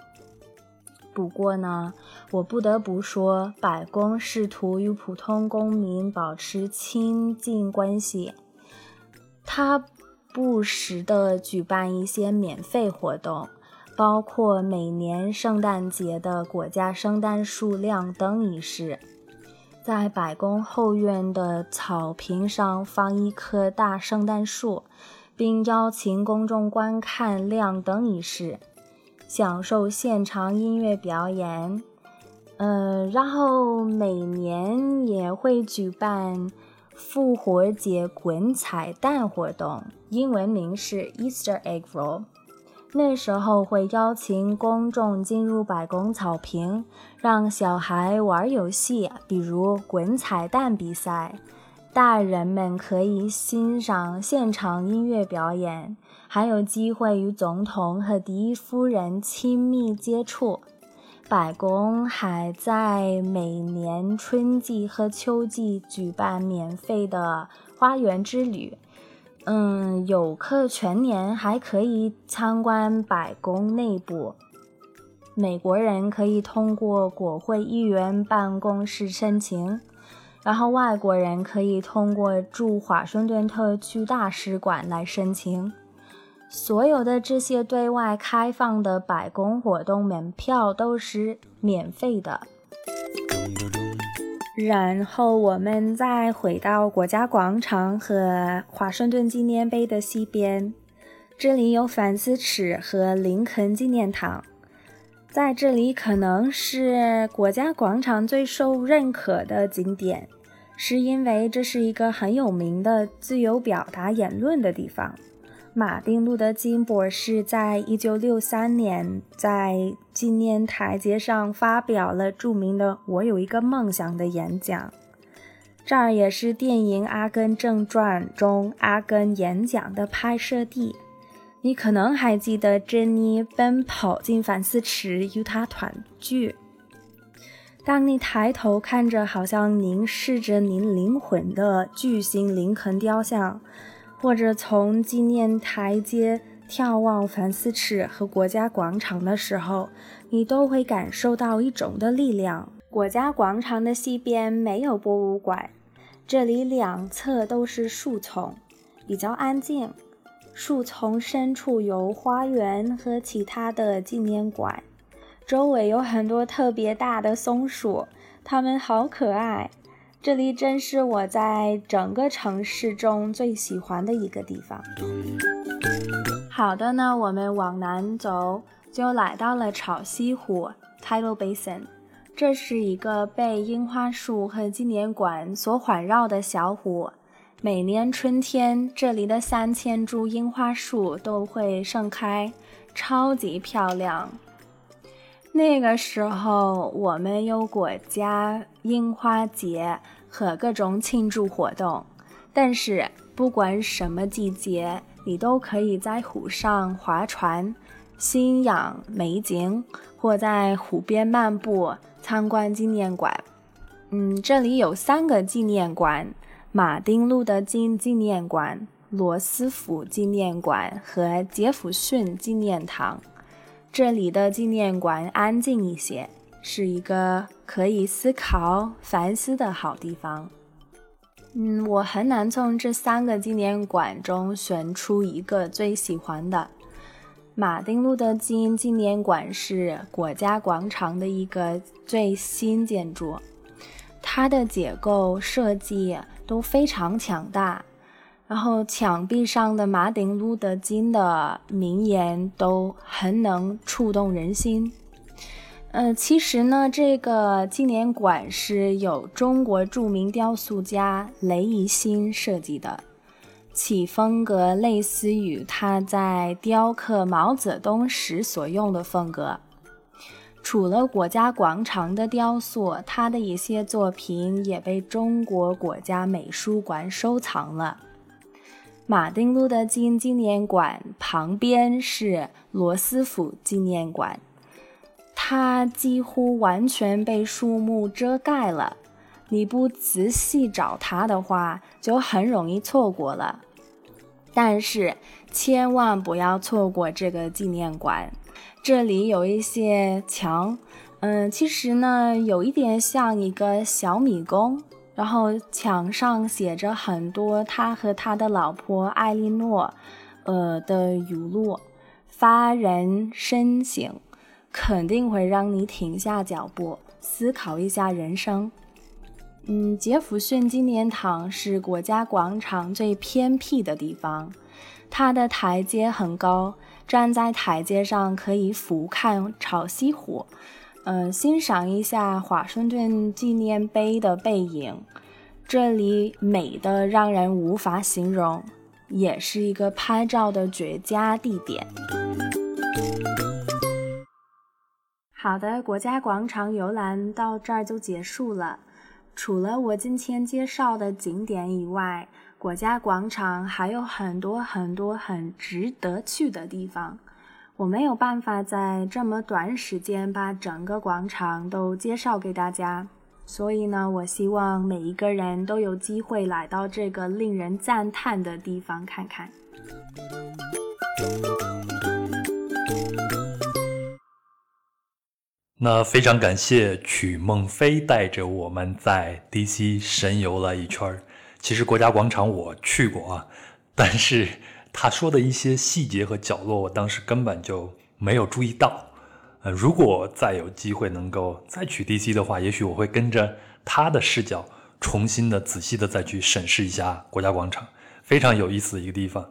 不过呢，我不得不说，白宫试图与普通公民保持亲近关系。他不时的举办一些免费活动，包括每年圣诞节的国家圣诞树亮灯仪式，在白宫后院的草坪上放一棵大圣诞树，并邀请公众观看亮灯仪式。享受现场音乐表演，嗯，然后每年也会举办复活节滚彩蛋活动，英文名是 Easter Egg Roll。那时候会邀请公众进入白宫草坪，让小孩玩游戏，比如滚彩蛋比赛。大人们可以欣赏现场音乐表演，还有机会与总统和第一夫人亲密接触。白宫还在每年春季和秋季举办免费的花园之旅。嗯，游客全年还可以参观白宫内部。美国人可以通过国会议员办公室申请。然后外国人可以通过驻华盛顿特区大使馆来申请。所有的这些对外开放的白宫活动门票都是免费的。然后我们再回到国家广场和华盛顿纪念碑的西边，这里有反思池和林肯纪念堂。在这里可能是国家广场最受认可的景点，是因为这是一个很有名的自由表达言论的地方。马丁·路德·金博士在一九六三年在纪念台阶上发表了著名的“我有一个梦想”的演讲。这儿也是电影《阿根正传》中阿根演讲的拍摄地。你可能还记得珍妮奔跑进反思池与他团聚。当你抬头看着好像凝视着您灵魂的巨型林肯雕像，或者从纪念台阶眺望反思池和国家广场的时候，你都会感受到一种的力量。国家广场的西边没有博物馆，这里两侧都是树丛，比较安静。树丛深处有花园和其他的纪念馆，周围有很多特别大的松鼠，它们好可爱。这里真是我在整个城市中最喜欢的一个地方。好的呢，我们往南走，就来到了潮汐湖 （Tidal Basin）。这是一个被樱花树和纪念馆所环绕的小湖。每年春天，这里的三千株樱花树都会盛开，超级漂亮。那个时候，我们有国家樱花节和各种庆祝活动。但是，不管什么季节，你都可以在湖上划船、欣赏美景，或在湖边漫步、参观纪念馆。嗯，这里有三个纪念馆。马丁·路德·金纪念馆、罗斯福纪念馆和杰弗逊纪念堂，这里的纪念馆安静一些，是一个可以思考、反思的好地方。嗯，我很难从这三个纪念馆中选出一个最喜欢的。马丁路德金纪念馆是国家广场的一个最新建筑，它的结构设计都非常强大，然后墙壁上的马丁路德金的名言都很能触动人心。呃，其实呢，这个纪念馆是由中国著名雕塑家雷一新设计的。其风格类似于他在雕刻毛泽东时所用的风格。除了国家广场的雕塑，他的一些作品也被中国国家美术馆收藏了。马丁路德金纪念馆旁边是罗斯福纪念馆，它几乎完全被树木遮盖了。你不仔细找它的话，就很容易错过了。但是千万不要错过这个纪念馆，这里有一些墙，嗯，其实呢有一点像一个小迷宫，然后墙上写着很多他和他的老婆艾莉诺，呃的语录，发人深省，肯定会让你停下脚步，思考一下人生。嗯，杰弗逊纪念堂是国家广场最偏僻的地方，它的台阶很高，站在台阶上可以俯瞰潮汐湖，嗯，欣赏一下华盛顿纪念碑的背影，这里美的让人无法形容，也是一个拍照的绝佳地点。好的，国家广场游览到这儿就结束了。除了我今天介绍的景点以外，国家广场还有很多很多很值得去的地方。我没有办法在这么短时间把整个广场都介绍给大家，所以呢，我希望每一个人都有机会来到这个令人赞叹的地方看看。那非常感谢曲梦飞带着我们在 DC 神游了一圈。其实国家广场我去过啊，但是他说的一些细节和角落，我当时根本就没有注意到。呃，如果再有机会能够再去 DC 的话，也许我会跟着他的视角，重新的、仔细的再去审视一下国家广场，非常有意思的一个地方。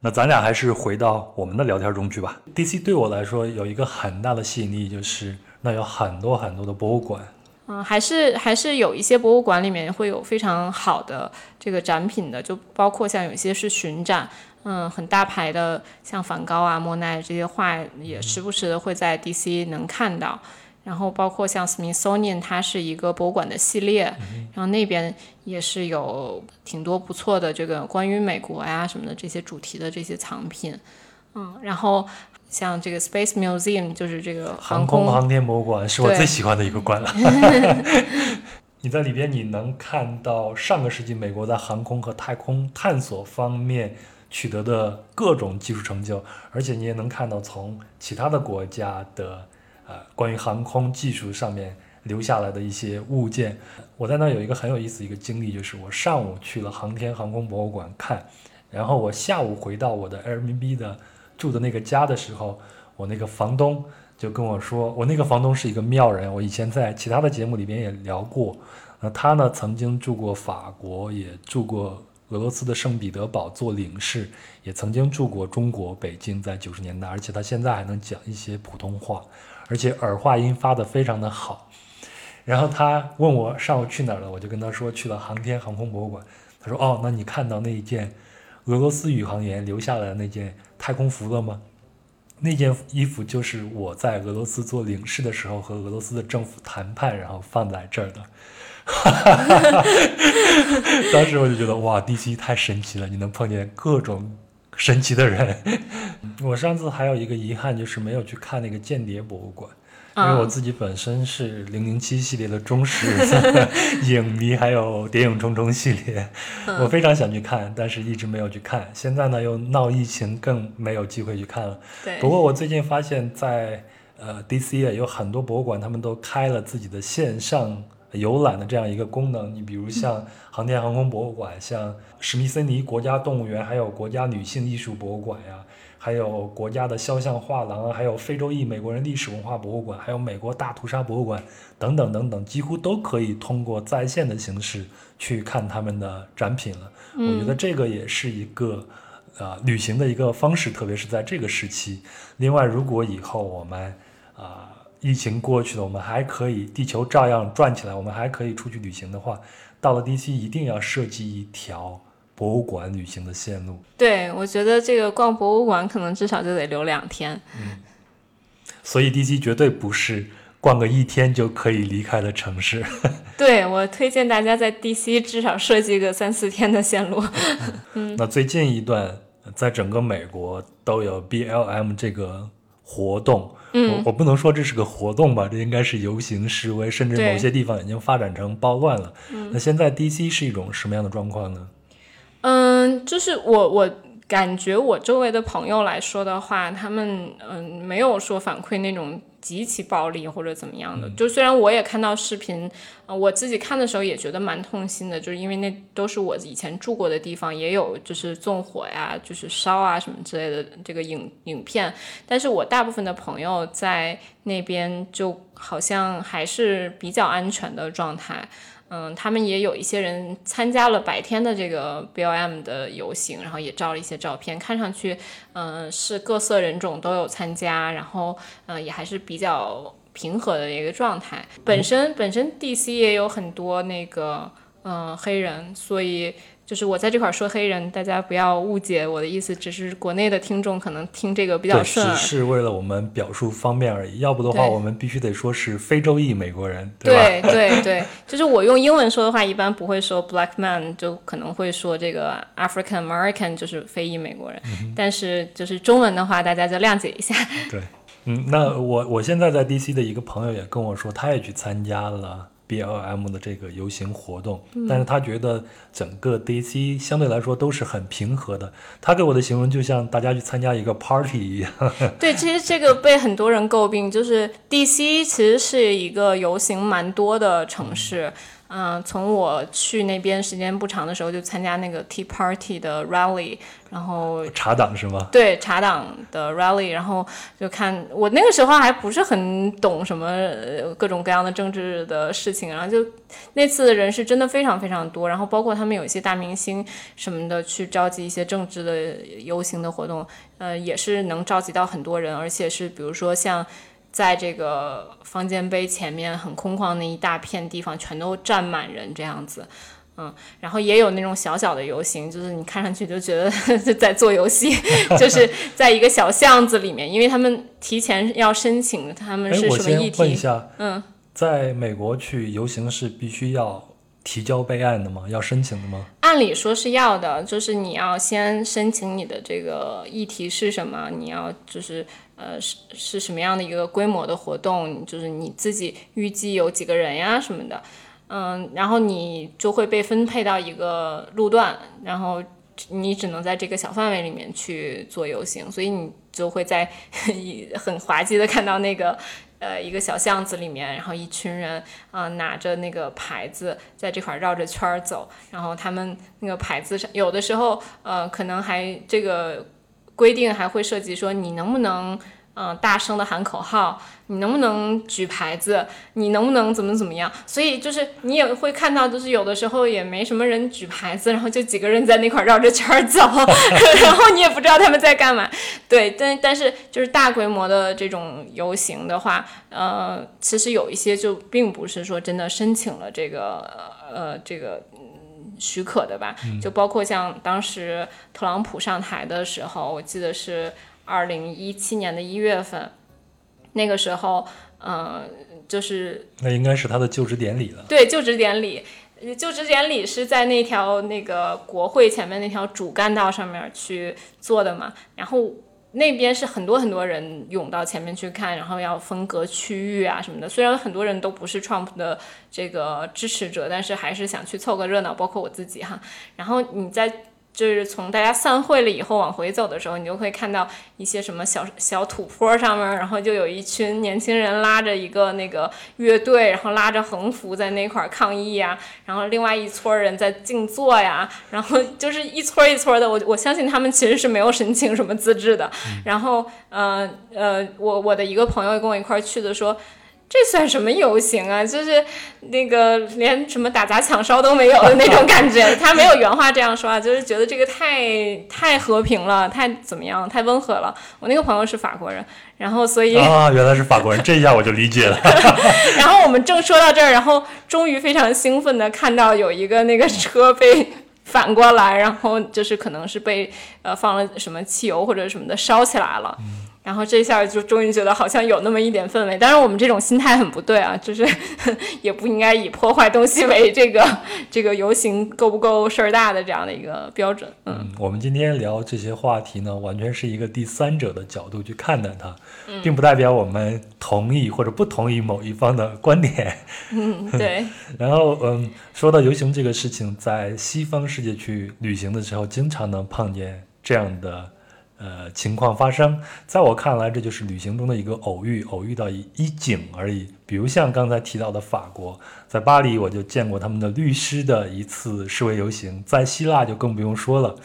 那咱俩还是回到我们的聊天中去吧。DC 对我来说有一个很大的吸引力，就是。那有很多很多的博物馆，嗯，还是还是有一些博物馆里面会有非常好的这个展品的，就包括像有一些是巡展，嗯，很大牌的，像梵高啊、莫奈这些画也时不时的会在 DC 能看到。然后包括像 Smithsonian，它是一个博物馆的系列，然后那边也是有挺多不错的这个关于美国呀什么的这些主题的这些藏品，嗯，然后。像这个 Space Museum 就是这个航空航天博物馆，是我最喜欢的一个馆了。你在里边，你能看到上个世纪美国在航空和太空探索方面取得的各种技术成就，而且你也能看到从其他的国家的呃关于航空技术上面留下来的一些物件。我在那有一个很有意思的一个经历，就是我上午去了航天航空博物馆看，然后我下午回到我的 Airbnb 的。住的那个家的时候，我那个房东就跟我说，我那个房东是一个妙人。我以前在其他的节目里边也聊过，那他呢曾经住过法国，也住过俄罗斯的圣彼得堡做领事，也曾经住过中国北京，在九十年代，而且他现在还能讲一些普通话，而且耳话音发的非常的好。然后他问我上午去哪儿了，我就跟他说去了航天航空博物馆。他说哦，那你看到那一件俄罗斯宇航员留下来的那件。太空服了吗？那件衣服就是我在俄罗斯做领事的时候和俄罗斯的政府谈判，然后放在这儿的。当时我就觉得哇，DC 太神奇了，你能碰见各种神奇的人。我上次还有一个遗憾，就是没有去看那个间谍博物馆。因为我自己本身是零零七系列的忠实 影迷，还有谍影重重系列，我非常想去看，但是一直没有去看。现在呢，又闹疫情，更没有机会去看了。对。不过我最近发现，在呃，DC 也有很多博物馆，他们都开了自己的线上游览的这样一个功能。你比如像航天航空博物馆，像史密森尼国家动物园，还有国家女性艺术博物馆呀，还有国家的肖像画廊，还有非洲裔美国人历史文化博物馆，还有美国大屠杀博物馆等等等等，几乎都可以通过在线的形式去看他们的展品了。我觉得这个也是一个。呃，旅行的一个方式，特别是在这个时期。另外，如果以后我们啊疫情过去了，我们还可以地球照样转起来，我们还可以出去旅行的话，到了 DC 一定要设计一条博物馆旅行的线路。对，我觉得这个逛博物馆可能至少就得留两天。嗯，所以 DC 绝对不是逛个一天就可以离开的城市。对我推荐大家在 DC 至少设计个三四天的线路。嗯，那最近一段。在整个美国都有 BLM 这个活动，嗯，我我不能说这是个活动吧，这应该是游行示威，甚至某些地方已经发展成暴乱了。那现在 DC 是一种什么样的状况呢？嗯，就是我我。感觉我周围的朋友来说的话，他们嗯没有说反馈那种极其暴力或者怎么样的。就虽然我也看到视频，我自己看的时候也觉得蛮痛心的，就是因为那都是我以前住过的地方，也有就是纵火呀、就是烧啊什么之类的这个影影片。但是我大部分的朋友在那边就好像还是比较安全的状态。嗯，他们也有一些人参加了白天的这个 BLM 的游行，然后也照了一些照片，看上去，嗯，是各色人种都有参加，然后，嗯，也还是比较平和的一个状态。本身本身 DC 也有很多那个，嗯，黑人，所以。就是我在这块说黑人，大家不要误解我的意思，只是国内的听众可能听这个比较顺耳，只是为了我们表述方便而已。要不的话，我们必须得说是非洲裔美国人？对对对，就是我用英文说的话，一般不会说 black man，就可能会说这个 African American，就是非裔美国人。但是就是中文的话，大家就谅解一下。对，嗯，那我我现在在 DC 的一个朋友也跟我说，他也去参加了。B L M 的这个游行活动，但是他觉得整个 D C 相对来说都是很平和的。他给我的形容就像大家去参加一个 party 一样。对，其实这个被很多人诟病，就是 D C 其实是一个游行蛮多的城市。嗯，从我去那边时间不长的时候，就参加那个 Tea Party 的 rally，然后茶党是吗？对，茶党的 rally，然后就看我那个时候还不是很懂什么各种各样的政治的事情，然后就那次的人是真的非常非常多，然后包括他们有一些大明星什么的去召集一些政治的游行的活动，呃，也是能召集到很多人，而且是比如说像。在这个方尖碑前面很空旷那一大片地方，全都站满人这样子，嗯，然后也有那种小小的游行，就是你看上去就觉得 在做游戏，就是在一个小巷子里面，因为他们提前要申请，他们是什么议题？问一下，嗯，在美国去游行是必须要提交备案的吗？要申请的吗？按理说是要的，就是你要先申请你的这个议题是什么，你要就是。呃，是是什么样的一个规模的活动？就是你自己预计有几个人呀什么的，嗯，然后你就会被分配到一个路段，然后你只能在这个小范围里面去做游行，所以你就会在 很滑稽的看到那个呃一个小巷子里面，然后一群人啊拿着那个牌子在这块绕着圈儿走，然后他们那个牌子上有的时候呃可能还这个。规定还会涉及说你能不能嗯大声的喊口号，你能不能举牌子，你能不能怎么怎么样？所以就是你也会看到，就是有的时候也没什么人举牌子，然后就几个人在那块绕着圈儿走，然后你也不知道他们在干嘛。对，但但是就是大规模的这种游行的话，呃，其实有一些就并不是说真的申请了这个呃这个。许可的吧，就包括像当时特朗普上台的时候，我记得是二零一七年的一月份，那个时候，嗯，就是那应该是他的就职典礼了。对，就职典礼，就职典礼是在那条那个国会前面那条主干道上面去做的嘛，然后。那边是很多很多人涌到前面去看，然后要分隔区域啊什么的。虽然很多人都不是 Trump 的这个支持者，但是还是想去凑个热闹，包括我自己哈。然后你在就是从大家散会了以后往回走的时候，你就会看到一些什么小小土坡上面，然后就有一群年轻人拉着一个那个乐队，然后拉着横幅在那块儿抗议呀，然后另外一撮人在静坐呀，然后 就是一撮一撮的，我我相信他们其实是没有申请什么资质的。然后，呃呃，我我的一个朋友跟我一块儿去的说。这算什么游行啊？就是那个连什么打砸抢烧都没有的那种感觉。他没有原话这样说啊，就是觉得这个太太和平了，太怎么样，太温和了。我那个朋友是法国人，然后所以啊，原来是法国人，这一下我就理解了。然后我们正说到这儿，然后终于非常兴奋的看到有一个那个车被反过来，然后就是可能是被呃放了什么汽油或者什么的烧起来了。然后这下就终于觉得好像有那么一点氛围，当然我们这种心态很不对啊，就是 也不应该以破坏东西为这个这个游行够不够事儿大的这样的一个标准。嗯，我们今天聊这些话题呢，完全是一个第三者的角度去看待它，并不代表我们同意或者不同意某一方的观点。嗯，对。然后，嗯，说到游行这个事情，在西方世界去旅行的时候，经常能碰见这样的。呃，情况发生，在我看来，这就是旅行中的一个偶遇，偶遇到一一景而已。比如像刚才提到的法国，在巴黎我就见过他们的律师的一次示威游行，在希腊就更不用说了，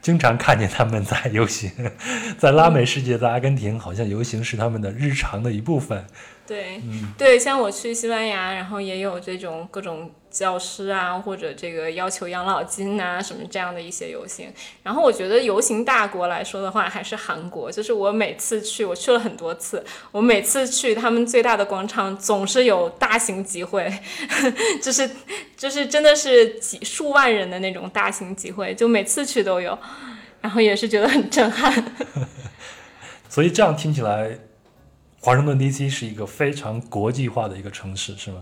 经常看见他们在游行。在拉美世界，在阿根廷，好像游行是他们的日常的一部分。对，对，像我去西班牙，然后也有这种各种教师啊，或者这个要求养老金啊什么这样的一些游行。然后我觉得游行大国来说的话，还是韩国。就是我每次去，我去了很多次，我每次去他们最大的广场总是有大型集会，就 是就是真的是几数万人的那种大型集会，就每次去都有，然后也是觉得很震撼。所以这样听起来。华盛顿 DC 是一个非常国际化的一个城市，是吗？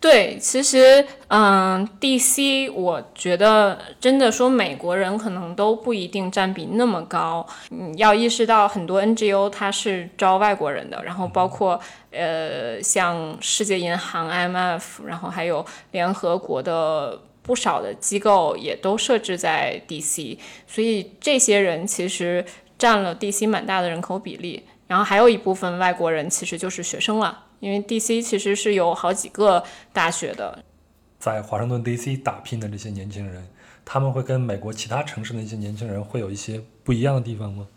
对，其实，嗯，DC，我觉得真的说美国人可能都不一定占比那么高。嗯，要意识到很多 NGO 它是招外国人的，然后包括呃，像世界银行 IMF，然后还有联合国的不少的机构也都设置在 DC，所以这些人其实占了 DC 蛮大的人口比例。然后还有一部分外国人其实就是学生了，因为 D.C. 其实是有好几个大学的。在华盛顿 D.C. 打拼的这些年轻人，他们会跟美国其他城市的一些年轻人会有一些不一样的地方吗？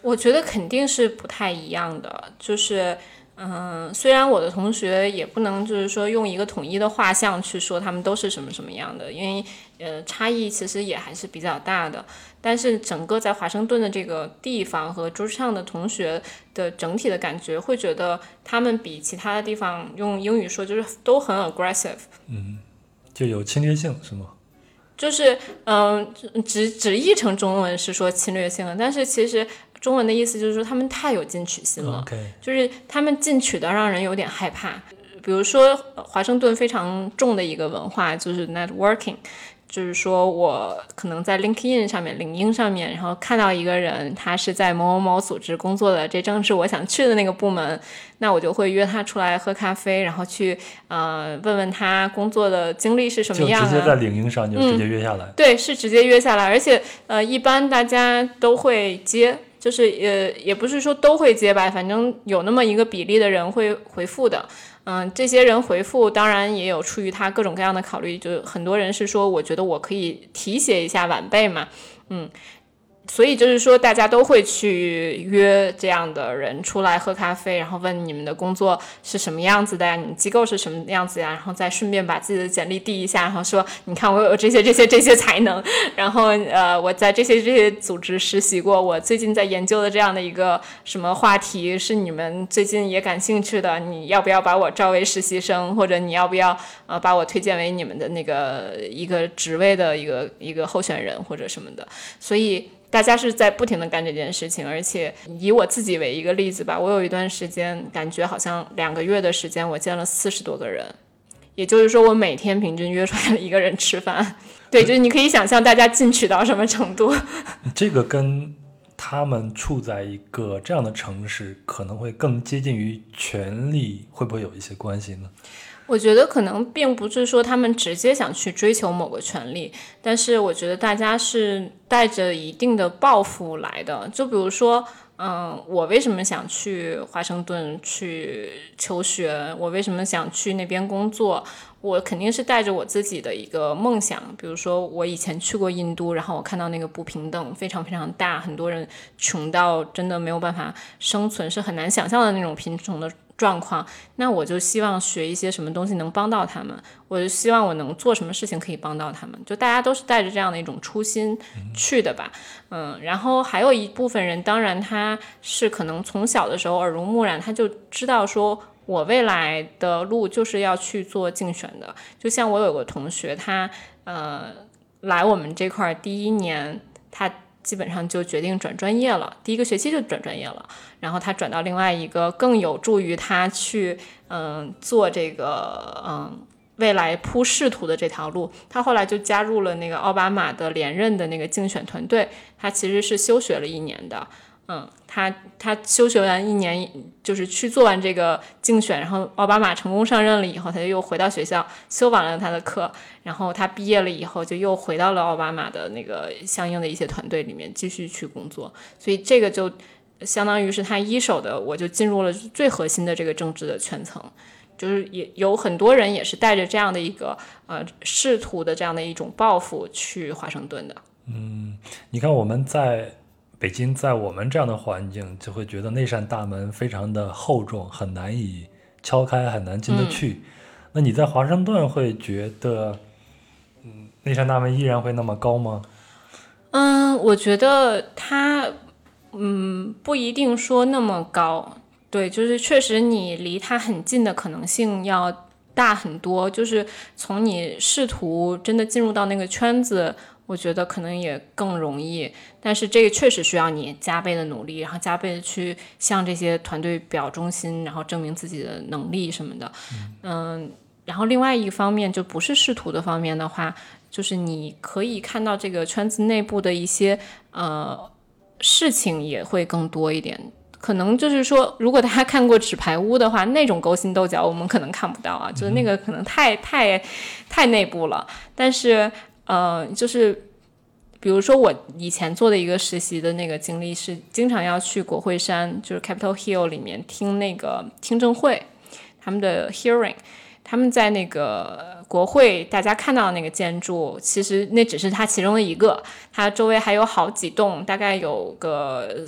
我觉得肯定是不太一样的，就是。嗯，虽然我的同学也不能就是说用一个统一的画像去说他们都是什么什么样的，因为呃差异其实也还是比较大的。但是整个在华盛顿的这个地方和朱上的同学的整体的感觉，会觉得他们比其他的地方用英语说就是都很 aggressive，嗯，就有侵略性是吗？就是嗯，直直译成中文是说侵略性的，但是其实。中文的意思就是说他们太有进取心了，就是他们进取的让人有点害怕。比如说华盛顿非常重的一个文化就是 networking。就是说，我可能在 LinkedIn 上面、领英上面，然后看到一个人，他是在某某某组织工作的，这正是我想去的那个部门，那我就会约他出来喝咖啡，然后去呃问问他工作的经历是什么样。就直接在领英上就直接约下来。对，是直接约下来，而且呃，一般大家都会接，就是呃，也不是说都会接吧，反正有那么一个比例的人会回复的。嗯，这些人回复当然也有出于他各种各样的考虑，就很多人是说，我觉得我可以提携一下晚辈嘛，嗯。所以就是说，大家都会去约这样的人出来喝咖啡，然后问你们的工作是什么样子的呀？你们机构是什么样子呀？然后再顺便把自己的简历递一下，然后说，你看我有这些这些这些才能，然后呃，我在这些这些组织实习过，我最近在研究的这样的一个什么话题是你们最近也感兴趣的，你要不要把我招为实习生，或者你要不要呃把我推荐为你们的那个一个职位的一个一个候选人或者什么的？所以。大家是在不停的干这件事情，而且以我自己为一个例子吧，我有一段时间感觉好像两个月的时间，我见了四十多个人，也就是说我每天平均约出来了一个人吃饭。对，就是你可以想象大家进取到什么程度。这个跟他们处在一个这样的城市，可能会更接近于权力，会不会有一些关系呢？我觉得可能并不是说他们直接想去追求某个权利，但是我觉得大家是带着一定的抱负来的。就比如说，嗯，我为什么想去华盛顿去求学？我为什么想去那边工作？我肯定是带着我自己的一个梦想。比如说，我以前去过印度，然后我看到那个不平等非常非常大，很多人穷到真的没有办法生存，是很难想象的那种贫穷的。状况，那我就希望学一些什么东西能帮到他们，我就希望我能做什么事情可以帮到他们，就大家都是带着这样的一种初心去的吧，嗯，然后还有一部分人，当然他是可能从小的时候耳濡目染，他就知道说我未来的路就是要去做竞选的，就像我有个同学，他呃来我们这块儿第一年，他。基本上就决定转专业了，第一个学期就转专业了，然后他转到另外一个更有助于他去嗯做这个嗯未来铺仕途的这条路。他后来就加入了那个奥巴马的连任的那个竞选团队，他其实是休学了一年的。嗯，他他休学完一年，就是去做完这个竞选，然后奥巴马成功上任了以后，他就又回到学校修完了他的课，然后他毕业了以后就又回到了奥巴马的那个相应的一些团队里面继续去工作，所以这个就相当于是他一手的，我就进入了最核心的这个政治的圈层，就是也有很多人也是带着这样的一个呃仕途的这样的一种抱负去华盛顿的。嗯，你看我们在。北京在我们这样的环境，就会觉得那扇大门非常的厚重，很难以敲开，很难进得去。那你在华盛顿会觉得，嗯，那扇大门依然会那么高吗？嗯，我觉得它，嗯，不一定说那么高。对，就是确实你离它很近的可能性要大很多。就是从你试图真的进入到那个圈子。我觉得可能也更容易，但是这个确实需要你加倍的努力，然后加倍的去向这些团队表忠心，然后证明自己的能力什么的。嗯，然后另外一方面就不是仕途的方面的话，就是你可以看到这个圈子内部的一些呃事情也会更多一点。可能就是说，如果大家看过《纸牌屋》的话，那种勾心斗角我们可能看不到啊，就是那个可能太太太内部了，但是。呃，就是，比如说我以前做的一个实习的那个经历是，经常要去国会山，就是 Capitol Hill 里面听那个听证会，他们的 hearing，他们在那个国会，大家看到的那个建筑，其实那只是它其中的一个，它周围还有好几栋，大概有个，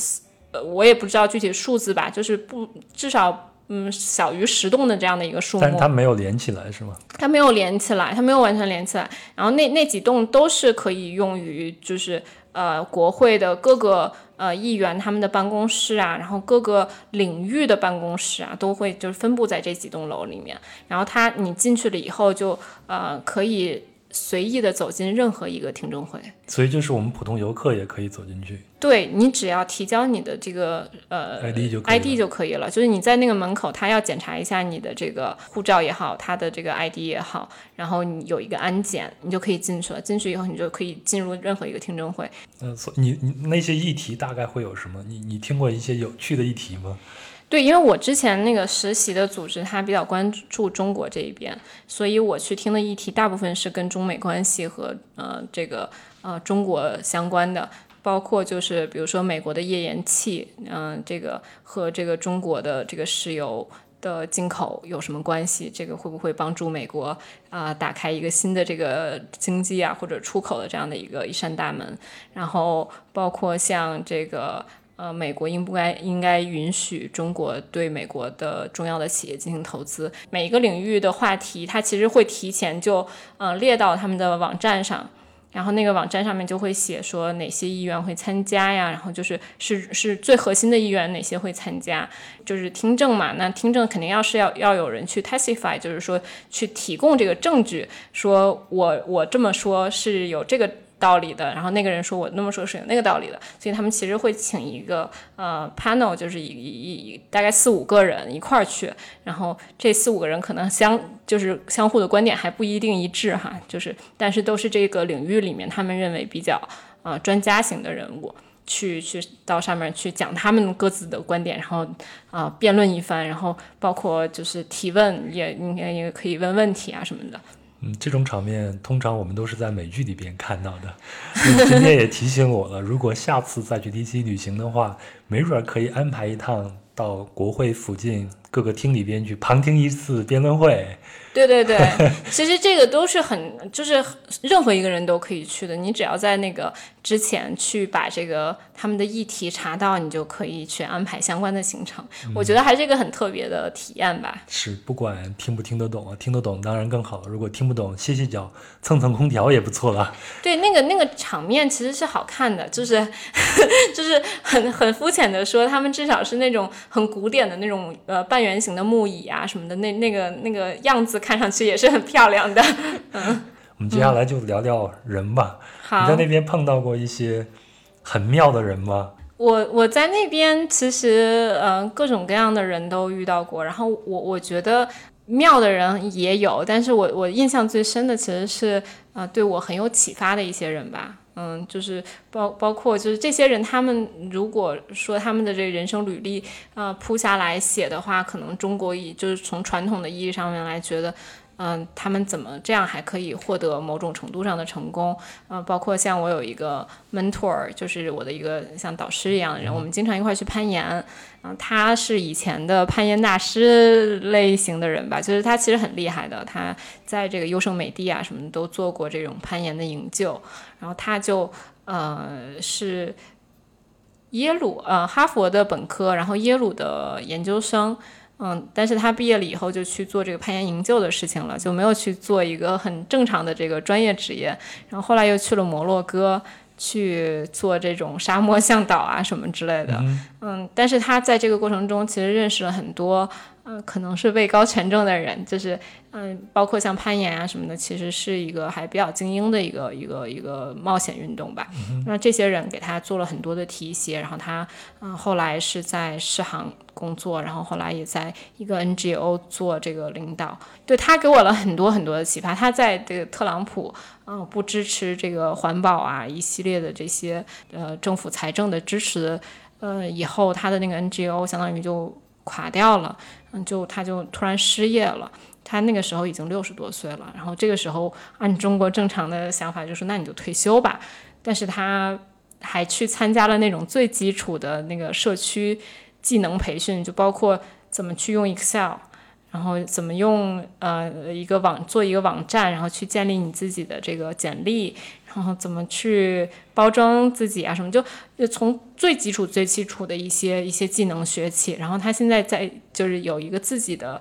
呃，我也不知道具体数字吧，就是不至少。嗯，小于十栋的这样的一个数目，但是它没有连起来，是吗？它没有连起来，它没有完全连起来。然后那那几栋都是可以用于，就是呃，国会的各个呃议员他们的办公室啊，然后各个领域的办公室啊，都会就是分布在这几栋楼里面。然后它你进去了以后，就呃可以。随意的走进任何一个听证会，所以就是我们普通游客也可以走进去。对你只要提交你的这个呃 ID 就 ID 就可以了，就是你在那个门口，他要检查一下你的这个护照也好，他的这个 ID 也好，然后你有一个安检，你就可以进去了。进去以后，你就可以进入任何一个听证会。嗯，所你你那些议题大概会有什么？你你听过一些有趣的议题吗？对，因为我之前那个实习的组织，它比较关注中国这一边，所以我去听的议题大部分是跟中美关系和呃这个呃中国相关的，包括就是比如说美国的页岩气，嗯，这个和这个中国的这个石油的进口有什么关系？这个会不会帮助美国啊打开一个新的这个经济啊或者出口的这样的一个一扇大门？然后包括像这个。呃，美国应不该应该允许中国对美国的重要的企业进行投资？每一个领域的话题，它其实会提前就呃列到他们的网站上，然后那个网站上面就会写说哪些议员会参加呀，然后就是是是最核心的议员哪些会参加，就是听证嘛。那听证肯定要是要要有人去 testify，就是说去提供这个证据，说我我这么说是有这个。道理的，然后那个人说我那么说是有那个道理的，所以他们其实会请一个呃 panel，就是一一一大概四五个人一块儿去，然后这四五个人可能相就是相互的观点还不一定一致哈，就是但是都是这个领域里面他们认为比较呃专家型的人物，去去到上面去讲他们各自的观点，然后啊辩论一番，然后包括就是提问，也应该也可以问问题啊什么的。嗯，这种场面通常我们都是在美剧里边看到的。今天也提醒我了，如果下次再去 DC 旅行的话，没准可以安排一趟到国会附近各个厅里边去旁听一次辩论会。对对对，其实这个都是很，就是任何一个人都可以去的。你只要在那个之前去把这个他们的议题查到，你就可以去安排相关的行程。我觉得还是一个很特别的体验吧。是，不管听不听得懂啊，听得懂当然更好。如果听不懂，歇歇脚，蹭蹭空调也不错了。对，那个那个场面其实是好看的，就是 就是很很肤浅的说，他们至少是那种很古典的那种呃半圆形的木椅啊什么的，那那个那个样子。看上去也是很漂亮的，嗯。我们接下来就聊聊人吧。好，你在那边碰到过一些很妙的人吗？我我在那边其实嗯各种各样的人都遇到过，然后我我觉得妙的人也有，但是我我印象最深的其实是呃对我很有启发的一些人吧。嗯，就是包包括就是这些人，他们如果说他们的这个人生履历啊铺下来写的话，可能中国以就是从传统的意义上面来觉得。嗯，他们怎么这样还可以获得某种程度上的成功？嗯，包括像我有一个 mentor，就是我的一个像导师一样的人，我们经常一块去攀岩。嗯，他是以前的攀岩大师类型的人吧，就是他其实很厉害的，他在这个优胜美地啊什么都做过这种攀岩的营救。然后他就呃是耶鲁呃哈佛的本科，然后耶鲁的研究生。嗯，但是他毕业了以后就去做这个攀岩营救的事情了，就没有去做一个很正常的这个专业职业。然后后来又去了摩洛哥去做这种沙漠向导啊什么之类的。嗯，但是他在这个过程中其实认识了很多。嗯，可能是位高权重的人，就是嗯，包括像攀岩啊什么的，其实是一个还比较精英的一个一个一个冒险运动吧。那这些人给他做了很多的提携，然后他嗯后来是在世行工作，然后后来也在一个 NGO 做这个领导。对他给我了很多很多的启发。他在这个特朗普嗯不支持这个环保啊一系列的这些呃政府财政的支持呃以后，他的那个 NGO 相当于就垮掉了。嗯就他就突然失业了，他那个时候已经六十多岁了，然后这个时候按中国正常的想法就是那你就退休吧，但是他还去参加了那种最基础的那个社区技能培训，就包括怎么去用 Excel，然后怎么用呃一个网做一个网站，然后去建立你自己的这个简历。然后怎么去包装自己啊？什么就就从最基础、最基础的一些一些技能学起。然后他现在在就是有一个自己的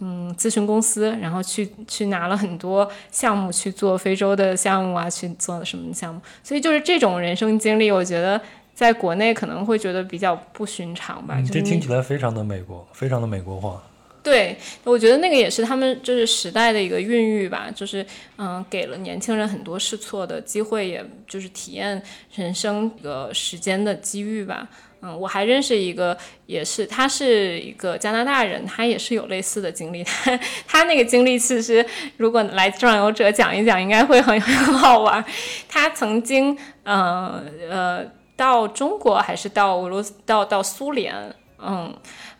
嗯咨询公司，然后去去拿了很多项目去做非洲的项目啊，去做什么项目。所以就是这种人生经历，我觉得在国内可能会觉得比较不寻常吧。这听起来非常的美国，非常的美国化。对，我觉得那个也是他们就是时代的一个孕育吧，就是嗯，给了年轻人很多试错的机会，也就是体验人生一个时间的机遇吧。嗯，我还认识一个，也是他是一个加拿大人，他也是有类似的经历。他 他那个经历其实如果来壮游者讲一讲，应该会很很好玩。他曾经呃呃到中国还是到俄罗斯到到苏联，嗯。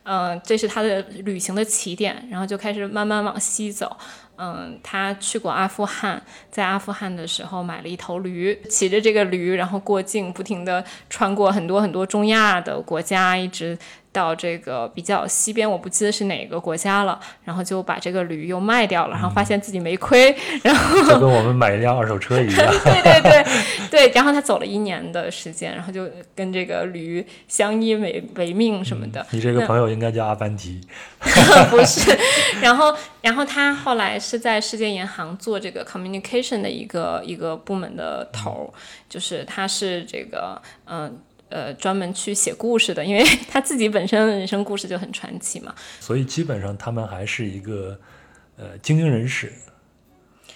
嗯，这是他的旅行的起点，然后就开始慢慢往西走。嗯，他去过阿富汗，在阿富汗的时候买了一头驴，骑着这个驴，然后过境，不停地穿过很多很多中亚的国家，一直。到这个比较西边，我不记得是哪个国家了，然后就把这个驴又卖掉了，然后发现自己没亏，然后就跟我们买一辆二手车一样。对对对对，然后他走了一年的时间，然后就跟这个驴相依为为命什么的。你这个朋友应该叫阿凡提，不是？然后然后他后来是在世界银行做这个 communication 的一个一个部门的头，就是他是这个嗯。呃，专门去写故事的，因为 他自己本身的人生故事就很传奇嘛。所以基本上他们还是一个呃精英人士，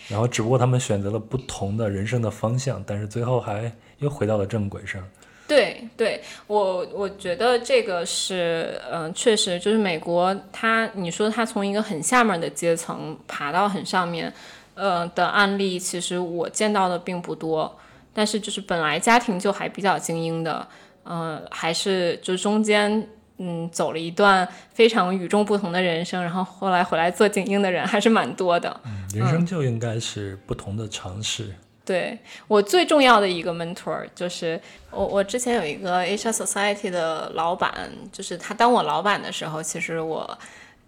然后只不过他们选择了不同的人生的方向，但是最后还又回到了正轨上。对，对我我觉得这个是，嗯，确实就是美国，他你说他从一个很下面的阶层爬到很上面，呃的案例，其实我见到的并不多。但是就是本来家庭就还比较精英的，呃，还是就中间嗯走了一段非常与众不同的人生，然后后来回来做精英的人还是蛮多的。嗯，人生就应该是不同的尝试。对我最重要的一个 mentor 就是我，我之前有一个 HR Society 的老板，就是他当我老板的时候，其实我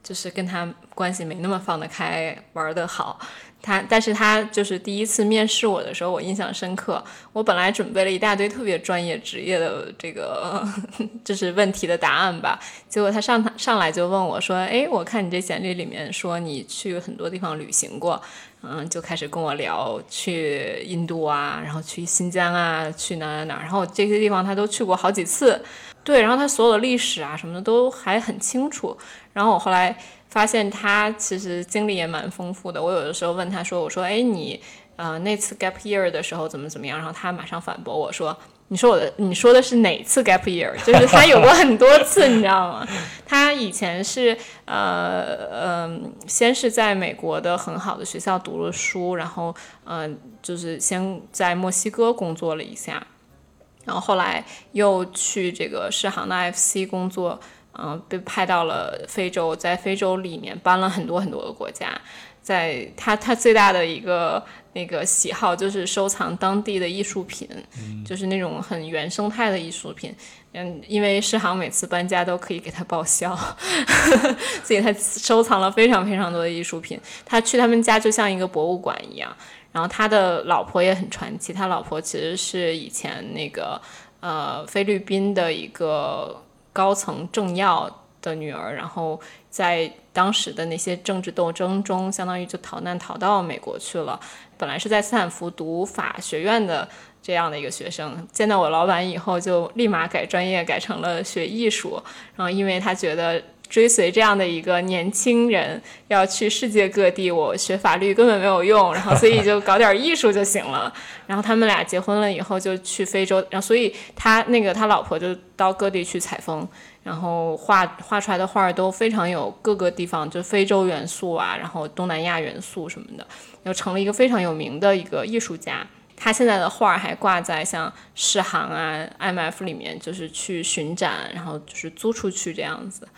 就是跟他关系没那么放得开，玩得好。他，但是他就是第一次面试我的时候，我印象深刻。我本来准备了一大堆特别专业职业的这个 就是问题的答案吧，结果他上他上来就问我说：“哎，我看你这简历里面说你去很多地方旅行过，嗯，就开始跟我聊去印度啊，然后去新疆啊，去哪哪哪，然后这些地方他都去过好几次，对，然后他所有的历史啊什么的都还很清楚。然后我后来。发现他其实经历也蛮丰富的。我有的时候问他说：“我说，哎，你呃那次 gap year 的时候怎么怎么样？”然后他马上反驳我说：“你说我的，你说的是哪次 gap year？就 是他有过很多次，你知道吗？他以前是呃嗯，先是在美国的很好的学校读了书，然后嗯，就是先在墨西哥工作了一下，然后后来又去这个世行的 FC 工作。”嗯，被派到了非洲，在非洲里面搬了很多很多个国家。在他他最大的一个那个喜好就是收藏当地的艺术品，就是那种很原生态的艺术品。嗯，因为世行每次搬家都可以给他报销，所以他收藏了非常非常多的艺术品。他去他们家就像一个博物馆一样。然后他的老婆也很传奇，他老婆其实是以前那个呃菲律宾的一个。高层政要的女儿，然后在当时的那些政治斗争中，相当于就逃难逃到美国去了。本来是在斯坦福读法学院的这样的一个学生，见到我老板以后，就立马改专业，改成了学艺术。然后，因为他觉得。追随这样的一个年轻人要去世界各地，我学法律根本没有用，然后所以就搞点艺术就行了。然后他们俩结婚了以后就去非洲，然后所以他那个他老婆就到各地去采风，然后画画出来的画都非常有各个地方就非洲元素啊，然后东南亚元素什么的，又成了一个非常有名的一个艺术家。他现在的画还挂在像世行啊、IMF 里面，就是去巡展，然后就是租出去这样子。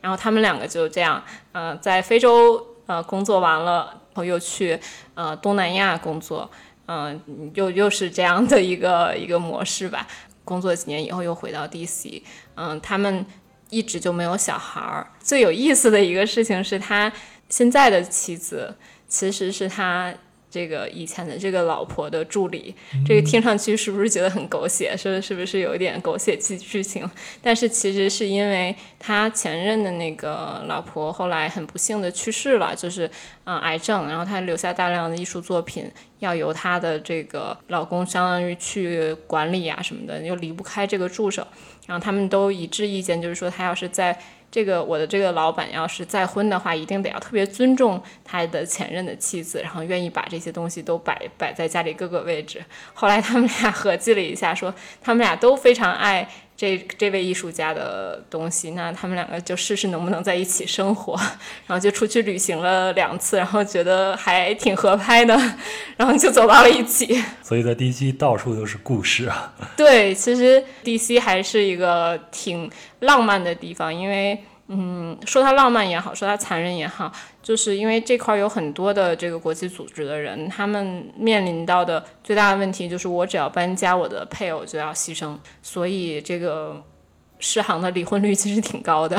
然后他们两个就这样，呃，在非洲呃工作完了，然后又去呃东南亚工作，嗯，又又是这样的一个一个模式吧。工作几年以后又回到 DC，嗯，他们一直就没有小孩儿。最有意思的一个事情是他现在的妻子其实是他。这个以前的这个老婆的助理，这个听上去是不是觉得很狗血？说是不是有一点狗血剧剧情？但是其实是因为他前任的那个老婆后来很不幸的去世了，就是啊癌症，然后他留下大量的艺术作品要由他的这个老公相当于去管理啊什么的，又离不开这个助手，然后他们都一致意见，就是说他要是在。这个我的这个老板要是再婚的话，一定得要特别尊重他的前任的妻子，然后愿意把这些东西都摆摆在家里各个位置。后来他们俩合计了一下，说他们俩都非常爱。这这位艺术家的东西，那他们两个就试试能不能在一起生活，然后就出去旅行了两次，然后觉得还挺合拍的，然后就走到了一起。所以在 DC 到处都是故事啊。对，其实 DC 还是一个挺浪漫的地方，因为。嗯，说它浪漫也好，说它残忍也好，就是因为这块有很多的这个国际组织的人，他们面临到的最大的问题就是，我只要搬家，我的配偶就要牺牲，所以这个世行的离婚率其实挺高的。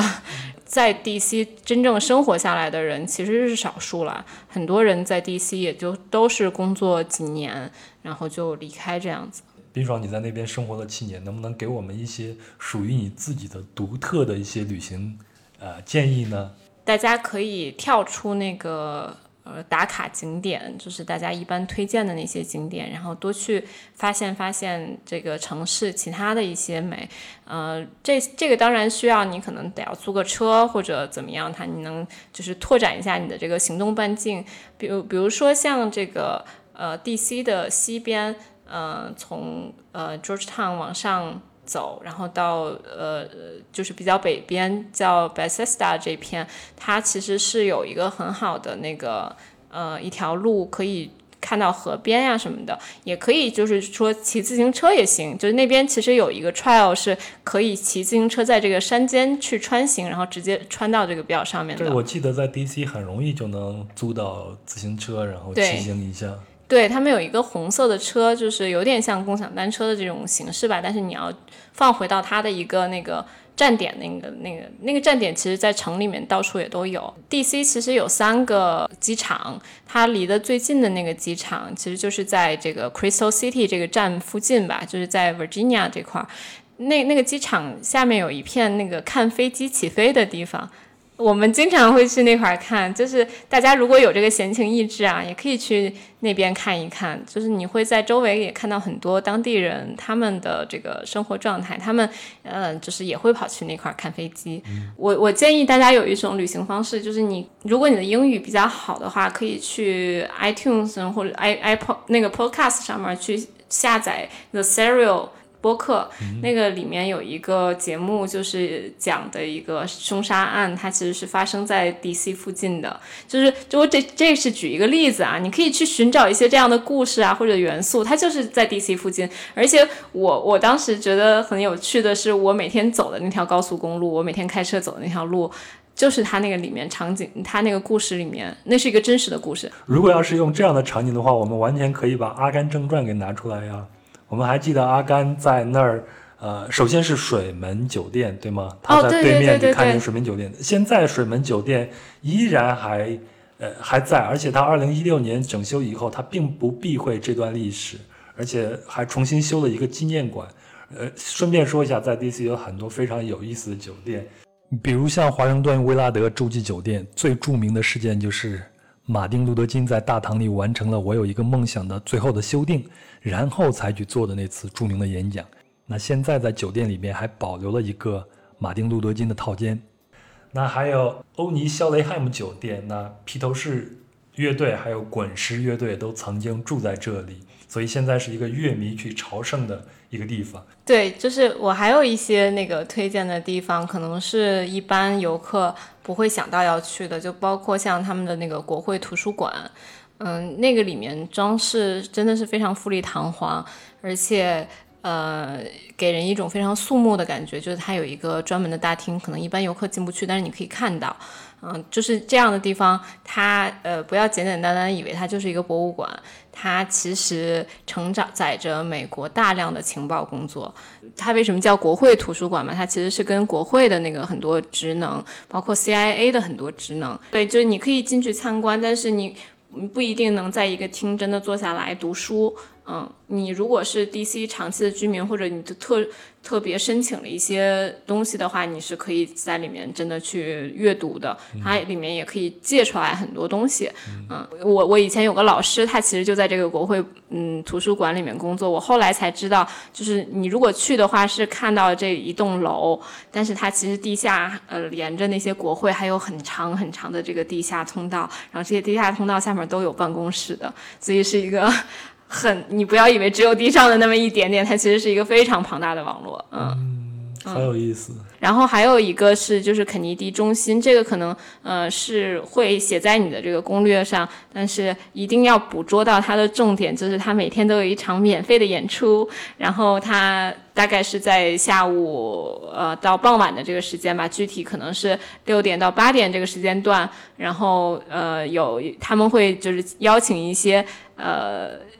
在 DC 真正生活下来的人其实是少数了，很多人在 DC 也就都是工作几年，然后就离开这样子。冰爽，你在那边生活了七年，能不能给我们一些属于你自己的独特的一些旅行？呃，建议呢，大家可以跳出那个呃打卡景点，就是大家一般推荐的那些景点，然后多去发现发现这个城市其他的一些美。呃，这这个当然需要你可能得要租个车或者怎么样，它你能就是拓展一下你的这个行动半径。比如比如说像这个呃 DC 的西边，呃从呃 Georgetown 往上。走，然后到呃，就是比较北边叫 Bethesda 这片，它其实是有一个很好的那个呃一条路可以看到河边呀什么的，也可以就是说骑自行车也行。就是那边其实有一个 trail 是可以骑自行车在这个山间去穿行，然后直接穿到这个表上面的。对，我记得在 DC 很容易就能租到自行车，然后骑行一下。对他们有一个红色的车，就是有点像共享单车的这种形式吧，但是你要放回到它的一个那个站点，那个那个那个站点，其实在城里面到处也都有。DC 其实有三个机场，它离得最近的那个机场，其实就是在这个 Crystal City 这个站附近吧，就是在 Virginia 这块儿。那那个机场下面有一片那个看飞机起飞的地方。我们经常会去那块儿看，就是大家如果有这个闲情逸致啊，也可以去那边看一看。就是你会在周围也看到很多当地人他们的这个生活状态，他们呃，就是也会跑去那块儿看飞机。我我建议大家有一种旅行方式，就是你如果你的英语比较好的话，可以去 iTunes 或者 i i p o 那个 Podcast 上面去下载 The Serial。播客那个里面有一个节目，就是讲的一个凶杀案，它其实是发生在 DC 附近的。就是就我这这是举一个例子啊，你可以去寻找一些这样的故事啊或者元素，它就是在 DC 附近。而且我我当时觉得很有趣的是，我每天走的那条高速公路，我每天开车走的那条路，就是它那个里面场景，它那个故事里面，那是一个真实的故事。如果要是用这样的场景的话，我们完全可以把《阿甘正传》给拿出来呀。我们还记得阿甘在那儿，呃，首先是水门酒店，对吗？他在对面就看见水门酒店。现在水门酒店依然还，呃，还在，而且他二零一六年整修以后，他并不避讳这段历史，而且还重新修了一个纪念馆。呃，顺便说一下，在 DC 有很多非常有意思的酒店，比如像华盛顿威拉德洲际酒店，最著名的事件就是。马丁·路德·金在大堂里完成了“我有一个梦想”的最后的修订，然后才去做的那次著名的演讲。那现在在酒店里面还保留了一个马丁·路德·金的套间。那还有欧尼·肖雷汉姆酒店，那披头士乐队还有滚石乐队都曾经住在这里，所以现在是一个乐迷去朝圣的一个地方。对，就是我还有一些那个推荐的地方，可能是一般游客。不会想到要去的，就包括像他们的那个国会图书馆，嗯，那个里面装饰真的是非常富丽堂皇，而且呃，给人一种非常肃穆的感觉。就是它有一个专门的大厅，可能一般游客进不去，但是你可以看到，嗯，就是这样的地方，它呃，不要简简单单以为它就是一个博物馆。它其实承载着美国大量的情报工作。它为什么叫国会图书馆嘛？它其实是跟国会的那个很多职能，包括 CIA 的很多职能。对，就是你可以进去参观，但是你不一定能在一个厅真的坐下来读书。嗯，你如果是 DC 长期的居民，或者你就特特别申请了一些东西的话，你是可以在里面真的去阅读的。它里面也可以借出来很多东西。嗯，我我以前有个老师，他其实就在这个国会嗯图书馆里面工作。我后来才知道，就是你如果去的话，是看到这一栋楼，但是它其实地下呃连着那些国会还有很长很长的这个地下通道，然后这些地下通道下面都有办公室的，所以是一个。很，你不要以为只有地上的那么一点点，它其实是一个非常庞大的网络，嗯，很有意思。然后还有一个是，就是肯尼迪中心，这个可能呃是会写在你的这个攻略上，但是一定要捕捉到它的重点，就是它每天都有一场免费的演出，然后它大概是在下午呃到傍晚的这个时间吧，具体可能是六点到八点这个时间段，然后呃有他们会就是邀请一些呃。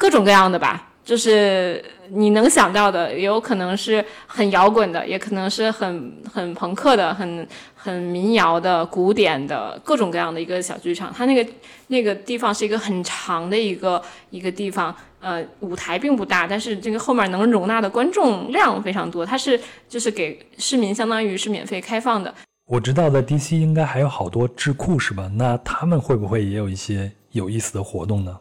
各种各样的吧，就是你能想到的，也有可能是很摇滚的，也可能是很很朋克的，很很民谣的、古典的，各种各样的一个小剧场。它那个那个地方是一个很长的一个一个地方，呃，舞台并不大，但是这个后面能容纳的观众量非常多。它是就是给市民，相当于是免费开放的。我知道在 DC 应该还有好多智库是吧？那他们会不会也有一些有意思的活动呢？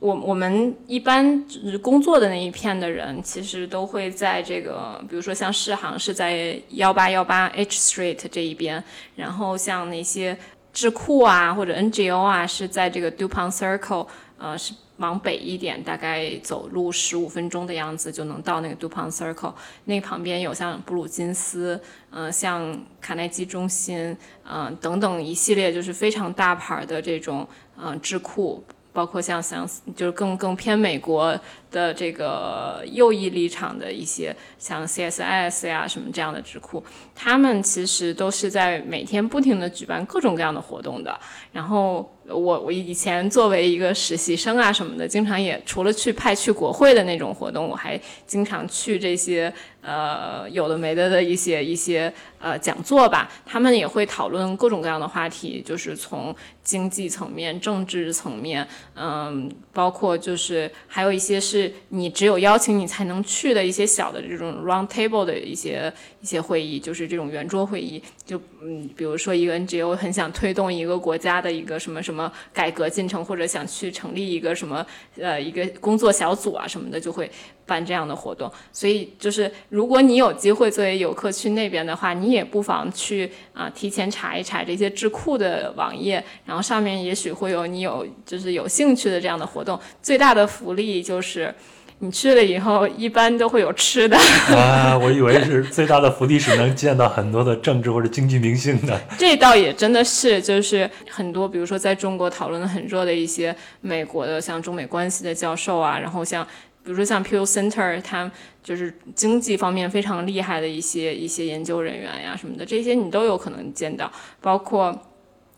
我我们一般工作的那一片的人，其实都会在这个，比如说像世行是在幺八幺八 H Street 这一边，然后像那些智库啊或者 NGO 啊是在这个 Dupont Circle，呃是往北一点，大概走路十五分钟的样子就能到那个 Dupont Circle。那旁边有像布鲁金斯，嗯，像卡耐基中心，嗯等等一系列就是非常大牌的这种嗯智库。包括像像就是更更偏美国的这个右翼立场的一些，像 CSIS 呀什么这样的智库，他们其实都是在每天不停的举办各种各样的活动的。然后我我以前作为一个实习生啊什么的，经常也除了去派去国会的那种活动，我还经常去这些呃有的没的的一些一些呃讲座吧。他们也会讨论各种各样的话题，就是从经济层面、政治层面，嗯，包括就是还有一些是你只有邀请你才能去的一些小的这种 round table 的一些一些会议，就是这种圆桌会议。就嗯，比如说一个 NGO 很想推动一个国家的一个什么什么改革进程，或者想去成立一个什么呃一个工作小组啊什么的，就会办这样的活动。所以就是如果你有机会作为游客去那边的话，你也不妨去啊提前查一查这些智库的网页，然后上面也许会有你有就是有兴趣的这样的活动。最大的福利就是。你去了以后，一般都会有吃的 啊！我以为是最大的福利是能见到很多的政治或者经济明星的。这倒也真的是，就是很多，比如说在中国讨论的很热的一些美国的像中美关系的教授啊，然后像比如说像 Pew Center，他就是经济方面非常厉害的一些一些研究人员呀什么的，这些你都有可能见到，包括。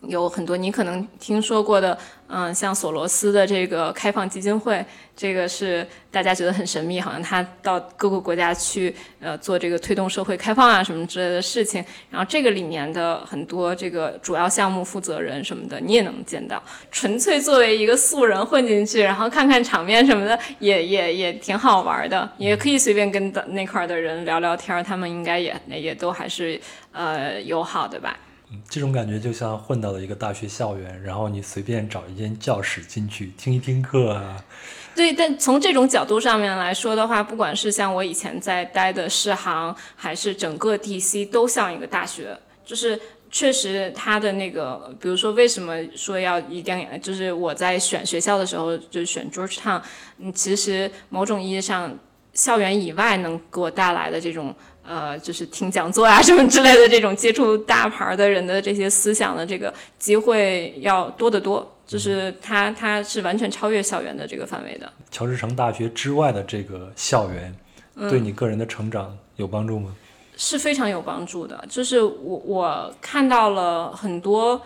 有很多你可能听说过的，嗯，像索罗斯的这个开放基金会，这个是大家觉得很神秘，好像他到各个国家去，呃，做这个推动社会开放啊什么之类的事情。然后这个里面的很多这个主要项目负责人什么的，你也能见到。纯粹作为一个素人混进去，然后看看场面什么的，也也也挺好玩的。也可以随便跟的那块的人聊聊天，他们应该也也都还是呃友好的吧。这种感觉就像混到了一个大学校园，然后你随便找一间教室进去听一听课啊。对，但从这种角度上面来说的话，不管是像我以前在待的世行，还是整个 DC，都像一个大学。就是确实它的那个，比如说为什么说要一定要，就是我在选学校的时候就选 Georgetown，嗯，其实某种意义上，校园以外能给我带来的这种。呃，就是听讲座啊什么之类的，这种接触大牌的人的这些思想的这个机会要多得多，就是它它是完全超越校园的这个范围的。乔治城大学之外的这个校园，对你个人的成长有帮助吗？是非常有帮助的，就是我我看到了很多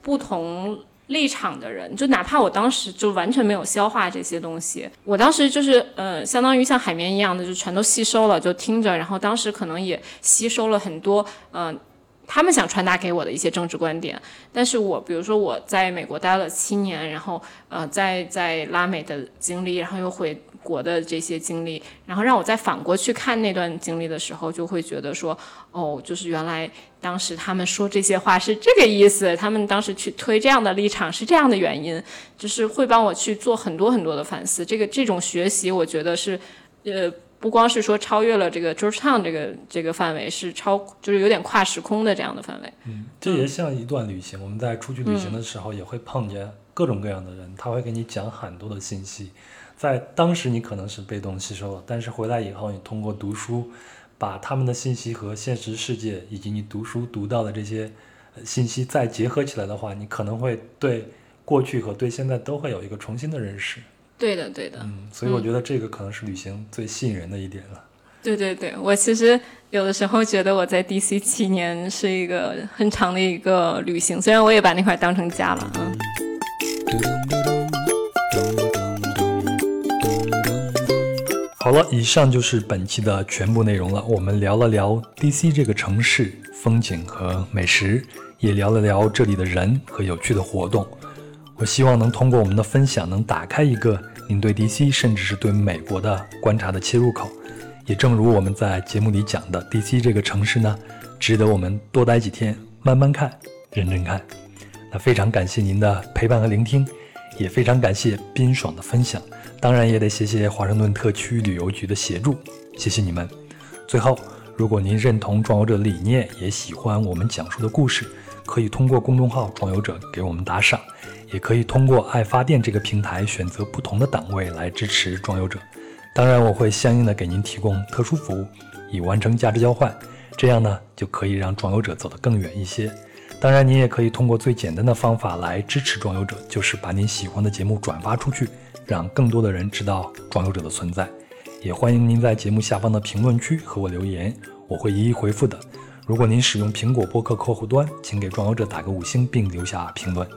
不同。立场的人，就哪怕我当时就完全没有消化这些东西，我当时就是呃，相当于像海绵一样的，就全都吸收了，就听着，然后当时可能也吸收了很多，嗯，他们想传达给我的一些政治观点。但是我比如说我在美国待了七年，然后呃，在在拉美的经历，然后又回。国的这些经历，然后让我再反过去看那段经历的时候，就会觉得说，哦，就是原来当时他们说这些话是这个意思，他们当时去推这样的立场是这样的原因，就是会帮我去做很多很多的反思。这个这种学习，我觉得是，呃，不光是说超越了这个 Georgetown 这个这个范围，是超就是有点跨时空的这样的范围。嗯，这也像一段旅行，我们在出去旅行的时候也会碰见各种各样的人，他会给你讲很多的信息。在当时你可能是被动吸收了，但是回来以后，你通过读书，把他们的信息和现实世界以及你读书读到的这些信息再结合起来的话，你可能会对过去和对现在都会有一个重新的认识。对的，对的。嗯，所以我觉得这个可能是旅行最吸引人的一点了。对对对，我其实有的时候觉得我在 DC 七年是一个很长的一个旅行，虽然我也把那块当成家了嗯。好了，以上就是本期的全部内容了。我们聊了聊 DC 这个城市风景和美食，也聊了聊这里的人和有趣的活动。我希望能通过我们的分享，能打开一个您对 DC 甚至是对美国的观察的切入口。也正如我们在节目里讲的，DC 这个城市呢，值得我们多待几天，慢慢看，认真看。那非常感谢您的陪伴和聆听，也非常感谢冰爽的分享。当然也得谢谢华盛顿特区旅游局的协助，谢谢你们。最后，如果您认同壮游者理念，也喜欢我们讲述的故事，可以通过公众号“壮游者”给我们打赏，也可以通过爱发电这个平台选择不同的档位来支持装游者。当然，我会相应的给您提供特殊服务，以完成价值交换，这样呢就可以让装游者走得更远一些。当然，您也可以通过最简单的方法来支持装游者，就是把您喜欢的节目转发出去，让更多的人知道装游者的存在。也欢迎您在节目下方的评论区和我留言，我会一一回复的。如果您使用苹果播客客户端，请给装游者打个五星并留下评论。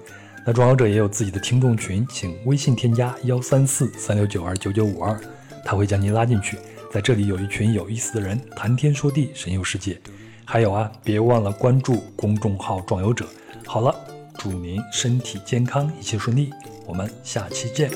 那壮游者也有自己的听众群，请微信添加幺三四三六九二九九五二，他会将您拉进去。在这里有一群有意思的人，谈天说地，神游世界。还有啊，别忘了关注公众号“壮游者”。好了，祝您身体健康，一切顺利。我们下期见。